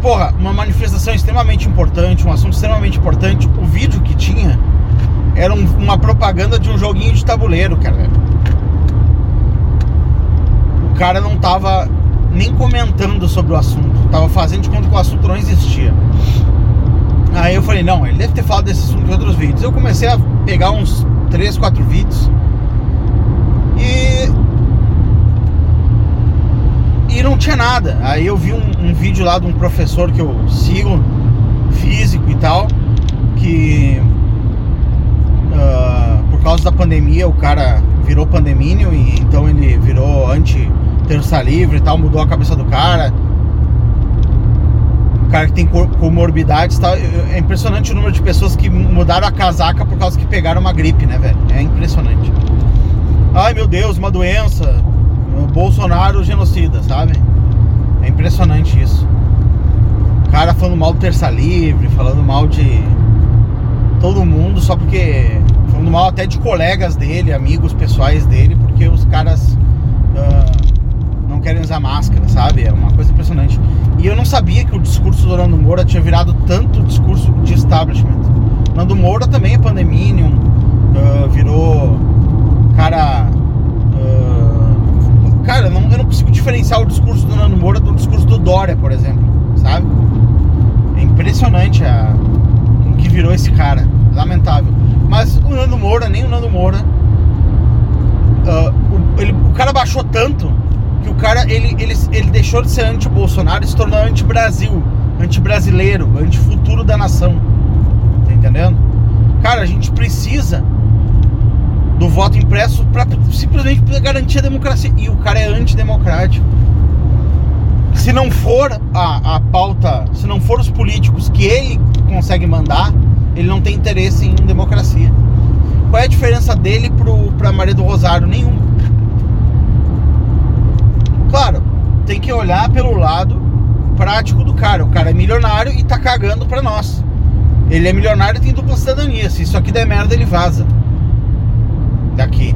Porra, uma manifestação extremamente importante, um assunto extremamente importante. O vídeo que tinha era um, uma propaganda de um joguinho de tabuleiro, cara. O cara não tava nem comentando sobre o assunto, tava fazendo de conta que o assunto não existia. Aí eu falei, não, ele deve ter falado desse assunto em outros vídeos. Eu comecei a pegar uns 3, 4 vídeos e. E não tinha nada. Aí eu vi um, um vídeo lá de um professor que eu sigo, físico e tal, que uh, por causa da pandemia o cara virou pandemínio e então ele virou anti terça livre e tal, mudou a cabeça do cara. O cara que tem comorbidades e tal. É impressionante o número de pessoas que mudaram a casaca por causa que pegaram uma gripe, né, velho? É impressionante. Ai meu Deus, uma doença. Bolsonaro genocida, sabe? É impressionante isso. O cara falando mal do Terça Livre, falando mal de todo mundo, só porque. Falando mal até de colegas dele, amigos pessoais dele, porque os caras uh, não querem usar máscara, sabe? É uma coisa impressionante. E eu não sabia que o discurso do Nando Moura tinha virado tanto discurso de establishment. Nando Moura também é pandeminium, uh, virou cara. Uh, cara, não, eu não consigo diferenciar o discurso do Nando Moura do discurso do Dória, por exemplo, sabe? É impressionante a, o que virou esse cara. Lamentável. Mas o Nando Moura, nem o Nando Moura. Uh, o, ele, o cara baixou tanto que o cara ele, ele, ele deixou de ser anti-Bolsonaro e se tornou anti-Brasil, anti-brasileiro, anti-futuro da nação. Tá entendendo? Cara, a gente precisa do voto impresso para simplesmente garantir a democracia. E o cara é antidemocrático. Se não for a, a pauta, se não for os políticos que ele consegue mandar, ele não tem interesse em democracia. Qual é a diferença dele para Maria do Rosário? Nenhum. Claro, tem que olhar pelo lado prático do cara. O cara é milionário e tá cagando pra nós. Ele é milionário e tem dupla cidadania. Se isso aqui der merda, ele vaza daqui.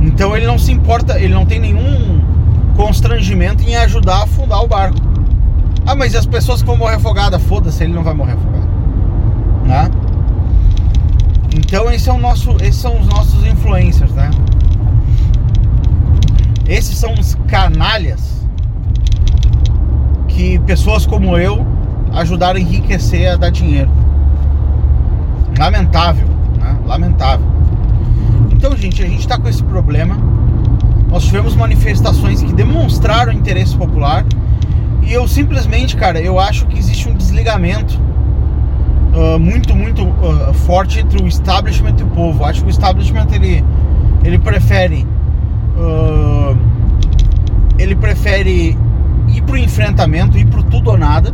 Então ele não se importa, ele não tem nenhum constrangimento em ajudar a afundar o barco. Ah, mas e as pessoas que vão morrer afogadas? Foda-se, ele não vai morrer afogado. Né? Então esse é o nosso, esses são os nossos influencers, né? Esses são os canalhas que pessoas como eu ajudaram a enriquecer a dar dinheiro. Lamentável, né? Lamentável. Então, gente, a gente está com esse problema. Nós tivemos manifestações que demonstraram interesse popular e eu simplesmente, cara, eu acho que existe um desligamento uh, muito, muito uh, forte entre o establishment e o povo. Acho que o establishment ele, ele prefere uh, ele prefere ir pro enfrentamento, ir pro tudo ou nada,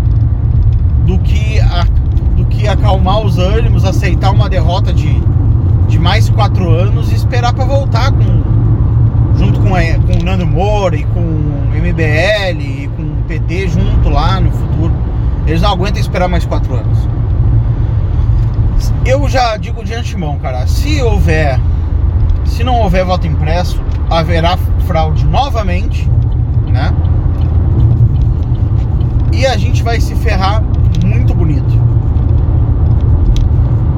do que a, do que acalmar os ânimos, aceitar uma derrota de, de mais quatro anos e esperar para voltar com junto com, a, com o Nando Moura e com o MBL e com o PT junto lá no futuro. Eles não aguentam esperar mais quatro anos. Eu já digo de antemão, cara, se houver, se não houver voto impresso, haverá fraude novamente, né? E a gente vai se ferrar muito bonito.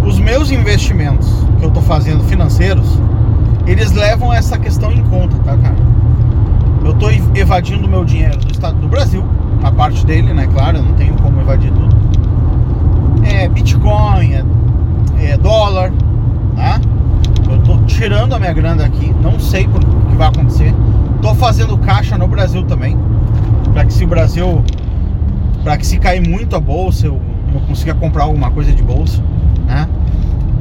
Os meus investimentos que eu tô fazendo financeiros, eles levam essa questão em conta, tá, cara? Eu tô evadindo meu dinheiro do estado do Brasil, uma parte dele, né? Claro, eu não tenho como evadir tudo. É Bitcoin, é, é dólar, tá? Eu tô tirando a minha grana aqui, não sei o que vai acontecer. Tô fazendo caixa no Brasil também, para que se o Brasil, para que se cair muito a bolsa, eu, eu consiga comprar alguma coisa de bolsa, né?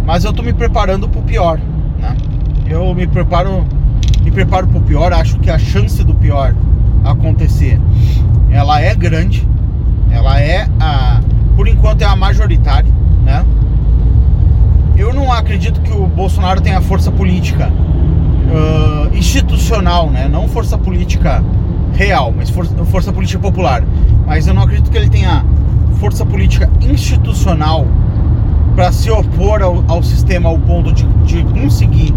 Mas eu tô me preparando pro pior, né? Eu me preparo, me preparo pro pior. Acho que a chance do pior acontecer, ela é grande. Ela é a, por enquanto é a majoritária, né? Eu não acredito que o Bolsonaro tenha força política uh, institucional, né? Não força política real, mas força, força política popular. Mas eu não acredito que ele tenha força política institucional para se opor ao, ao, sistema ao ponto de, de conseguir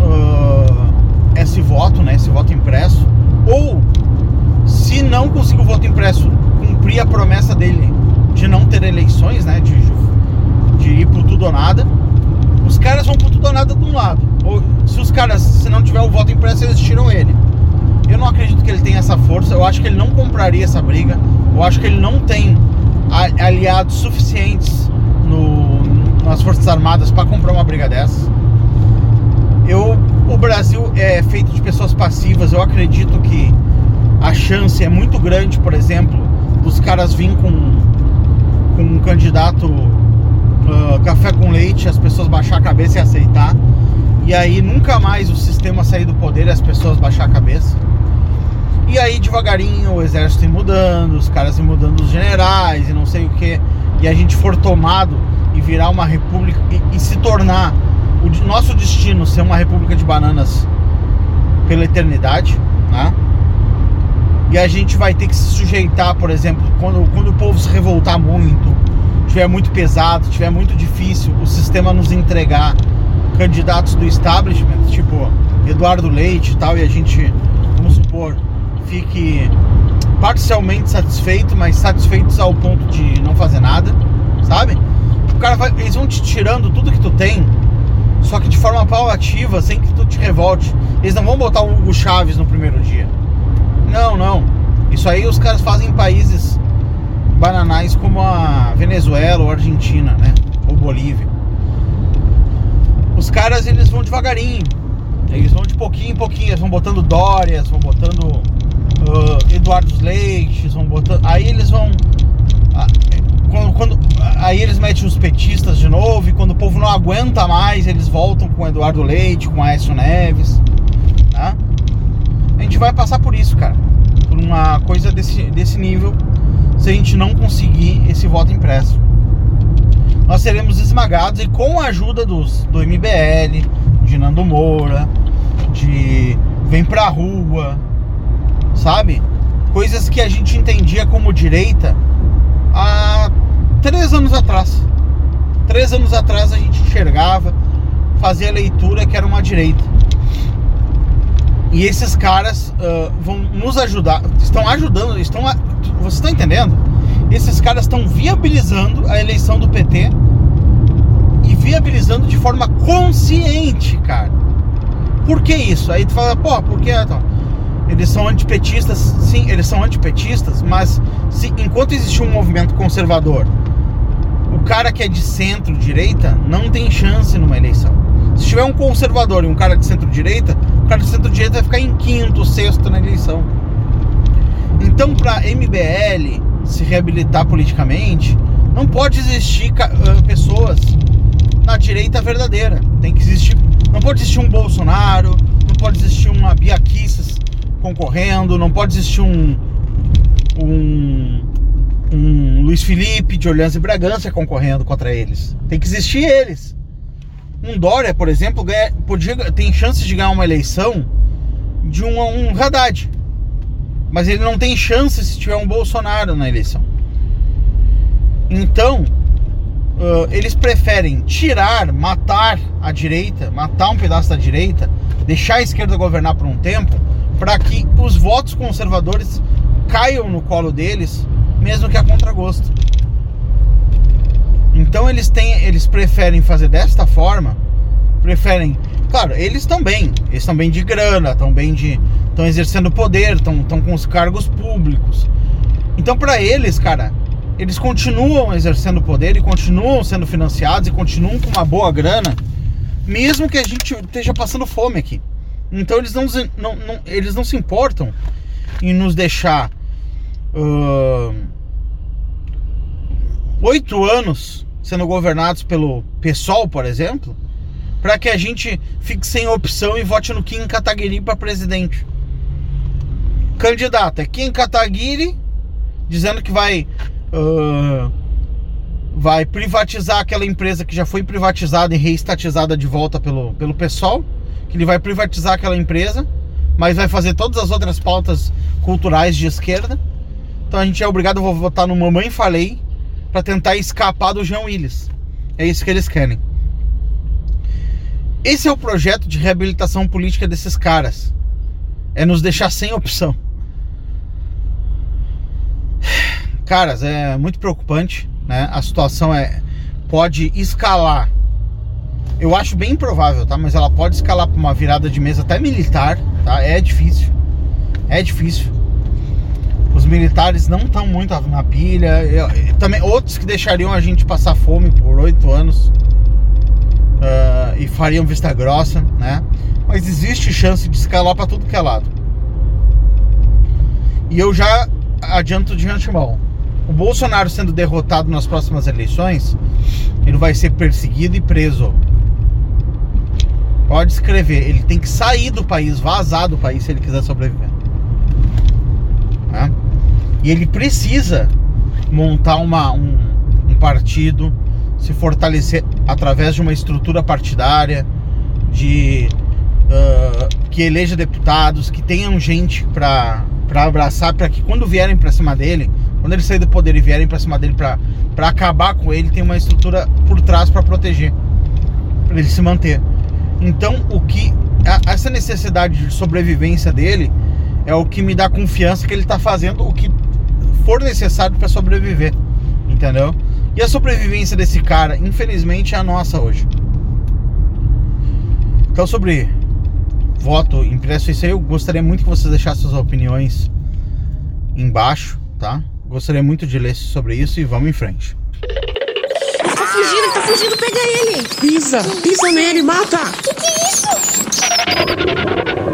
uh, esse voto, né? Esse voto impresso. Ou se não conseguir o voto impresso, cumprir a promessa dele de não ter eleições, né? De, de ir pro tudo ou nada. Os caras vão pro tudo ou nada de um lado. Ou se os caras, se não tiver o voto impresso, eles tiram ele. Eu não acredito que ele tenha essa força. Eu acho que ele não compraria essa briga. Eu acho que ele não tem aliados suficientes no, nas Forças Armadas para comprar uma briga dessa. Eu, o Brasil é feito de pessoas passivas. Eu acredito que a chance é muito grande, por exemplo, dos caras virem com, com um candidato uh, café com leite, as pessoas baixar a cabeça e aceitar. E aí nunca mais o sistema sair do poder e as pessoas baixar a cabeça. E aí devagarinho o exército ir mudando, os caras ir mudando os generais e não sei o que. E a gente for tomado e virar uma república e, e se tornar o nosso destino ser uma república de bananas pela eternidade, né? E a gente vai ter que se sujeitar, por exemplo, quando, quando o povo se revoltar muito, tiver muito pesado, tiver muito difícil o sistema nos entregar candidatos do establishment, tipo Eduardo Leite e tal, e a gente, vamos supor, fique parcialmente satisfeito, mas satisfeitos ao ponto de não fazer nada, sabe? O cara vai, eles vão te tirando tudo que tu tem, só que de forma paulativa, sem que tu te revolte. Eles não vão botar o Hugo Chaves no primeiro dia. Não, não. Isso aí os caras fazem em países bananais como a Venezuela ou Argentina, né? Ou Bolívia. Os caras eles vão devagarinho. Eles vão de pouquinho em pouquinho, eles vão botando Dórias, vão botando uh, Eduardo Leite, vão botando. Aí eles vão. Uh, quando, quando, aí eles metem os petistas de novo, e quando o povo não aguenta mais, eles voltam com Eduardo Leite, com Aécio Neves. Tá? A gente vai passar por isso, cara. Por uma coisa desse, desse nível, se a gente não conseguir esse voto impresso. Nós seremos esmagados e com a ajuda dos, do MBL, de Nando Moura, de Vem Pra Rua, sabe? Coisas que a gente entendia como direita há três anos atrás. Três anos atrás a gente enxergava, fazia leitura que era uma direita. E esses caras uh, vão nos ajudar, estão ajudando, estão. A, você está entendendo? Esses caras estão viabilizando a eleição do PT e viabilizando de forma consciente, cara. Por que isso? Aí tu fala, pô, por que então? Eles são antipetistas, sim, eles são antipetistas, mas se, enquanto existe um movimento conservador, o cara que é de centro-direita não tem chance numa eleição. Se tiver um conservador e um cara de centro-direita, o cara de centro-direita vai ficar em quinto, sexto na eleição. Então, para MBL se reabilitar politicamente, não pode existir pessoas na direita verdadeira. Tem que existir, não pode existir um Bolsonaro, não pode existir uma Bia Kicis concorrendo, não pode existir um um, um Luiz Felipe de Orleans e Bragança concorrendo contra eles. Tem que existir eles. Um Dória, por exemplo, ganha, podia, tem chances de ganhar uma eleição de um, um Haddad. Mas ele não tem chance se tiver um Bolsonaro na eleição. Então, uh, eles preferem tirar, matar a direita, matar um pedaço da direita, deixar a esquerda governar por um tempo, para que os votos conservadores caiam no colo deles, mesmo que a contragosto. Então eles têm, eles preferem fazer desta forma, preferem, claro, eles estão bem, eles estão bem de grana, estão bem de, estão exercendo poder, estão, estão com os cargos públicos. Então para eles, cara, eles continuam exercendo poder e continuam sendo financiados e continuam com uma boa grana, mesmo que a gente esteja passando fome aqui. Então eles não, não, não eles não se importam em nos deixar oito anos sendo governados pelo PSOL, por exemplo, para que a gente fique sem opção e vote no Kim Kataguiri para presidente. Candidato é Kim Kataguiri, dizendo que vai uh, vai privatizar aquela empresa que já foi privatizada e reestatizada de volta pelo, pelo PSOL, que ele vai privatizar aquela empresa, mas vai fazer todas as outras pautas culturais de esquerda. Então a gente é obrigado a votar no Mamãe Falei para tentar escapar do João Willis. É isso que eles querem. Esse é o projeto de reabilitação política desses caras. É nos deixar sem opção. Caras, é muito preocupante, né? A situação é pode escalar. Eu acho bem improvável, tá? Mas ela pode escalar para uma virada de mesa até militar, tá? É difícil. É difícil. Os militares não estão muito na pilha. Eu, também outros que deixariam a gente passar fome por oito anos uh, e fariam vista grossa, né? Mas existe chance de escalar para tudo que é lado. E eu já adianto de antemão. O Bolsonaro sendo derrotado nas próximas eleições, ele vai ser perseguido e preso. Pode escrever, ele tem que sair do país, vazar do país se ele quiser sobreviver. E ele precisa montar uma, um, um partido, se fortalecer através de uma estrutura partidária, de uh, que eleja deputados, que tenham gente para abraçar, para que quando vierem para cima dele, quando ele sair do poder e vierem para cima dele para acabar com ele, tem uma estrutura por trás para proteger, para ele se manter. Então, o que essa necessidade de sobrevivência dele é o que me dá confiança que ele está fazendo o que for necessário para sobreviver, entendeu? E a sobrevivência desse cara, infelizmente, é a nossa hoje. Então, sobre voto impresso, isso aí eu gostaria muito que vocês deixassem suas opiniões embaixo, tá? Gostaria muito de ler sobre isso e vamos em frente.
Ele tá fugindo, ele tá fugindo, pega ele!
Pisa, pisa nele, mata!
Que que é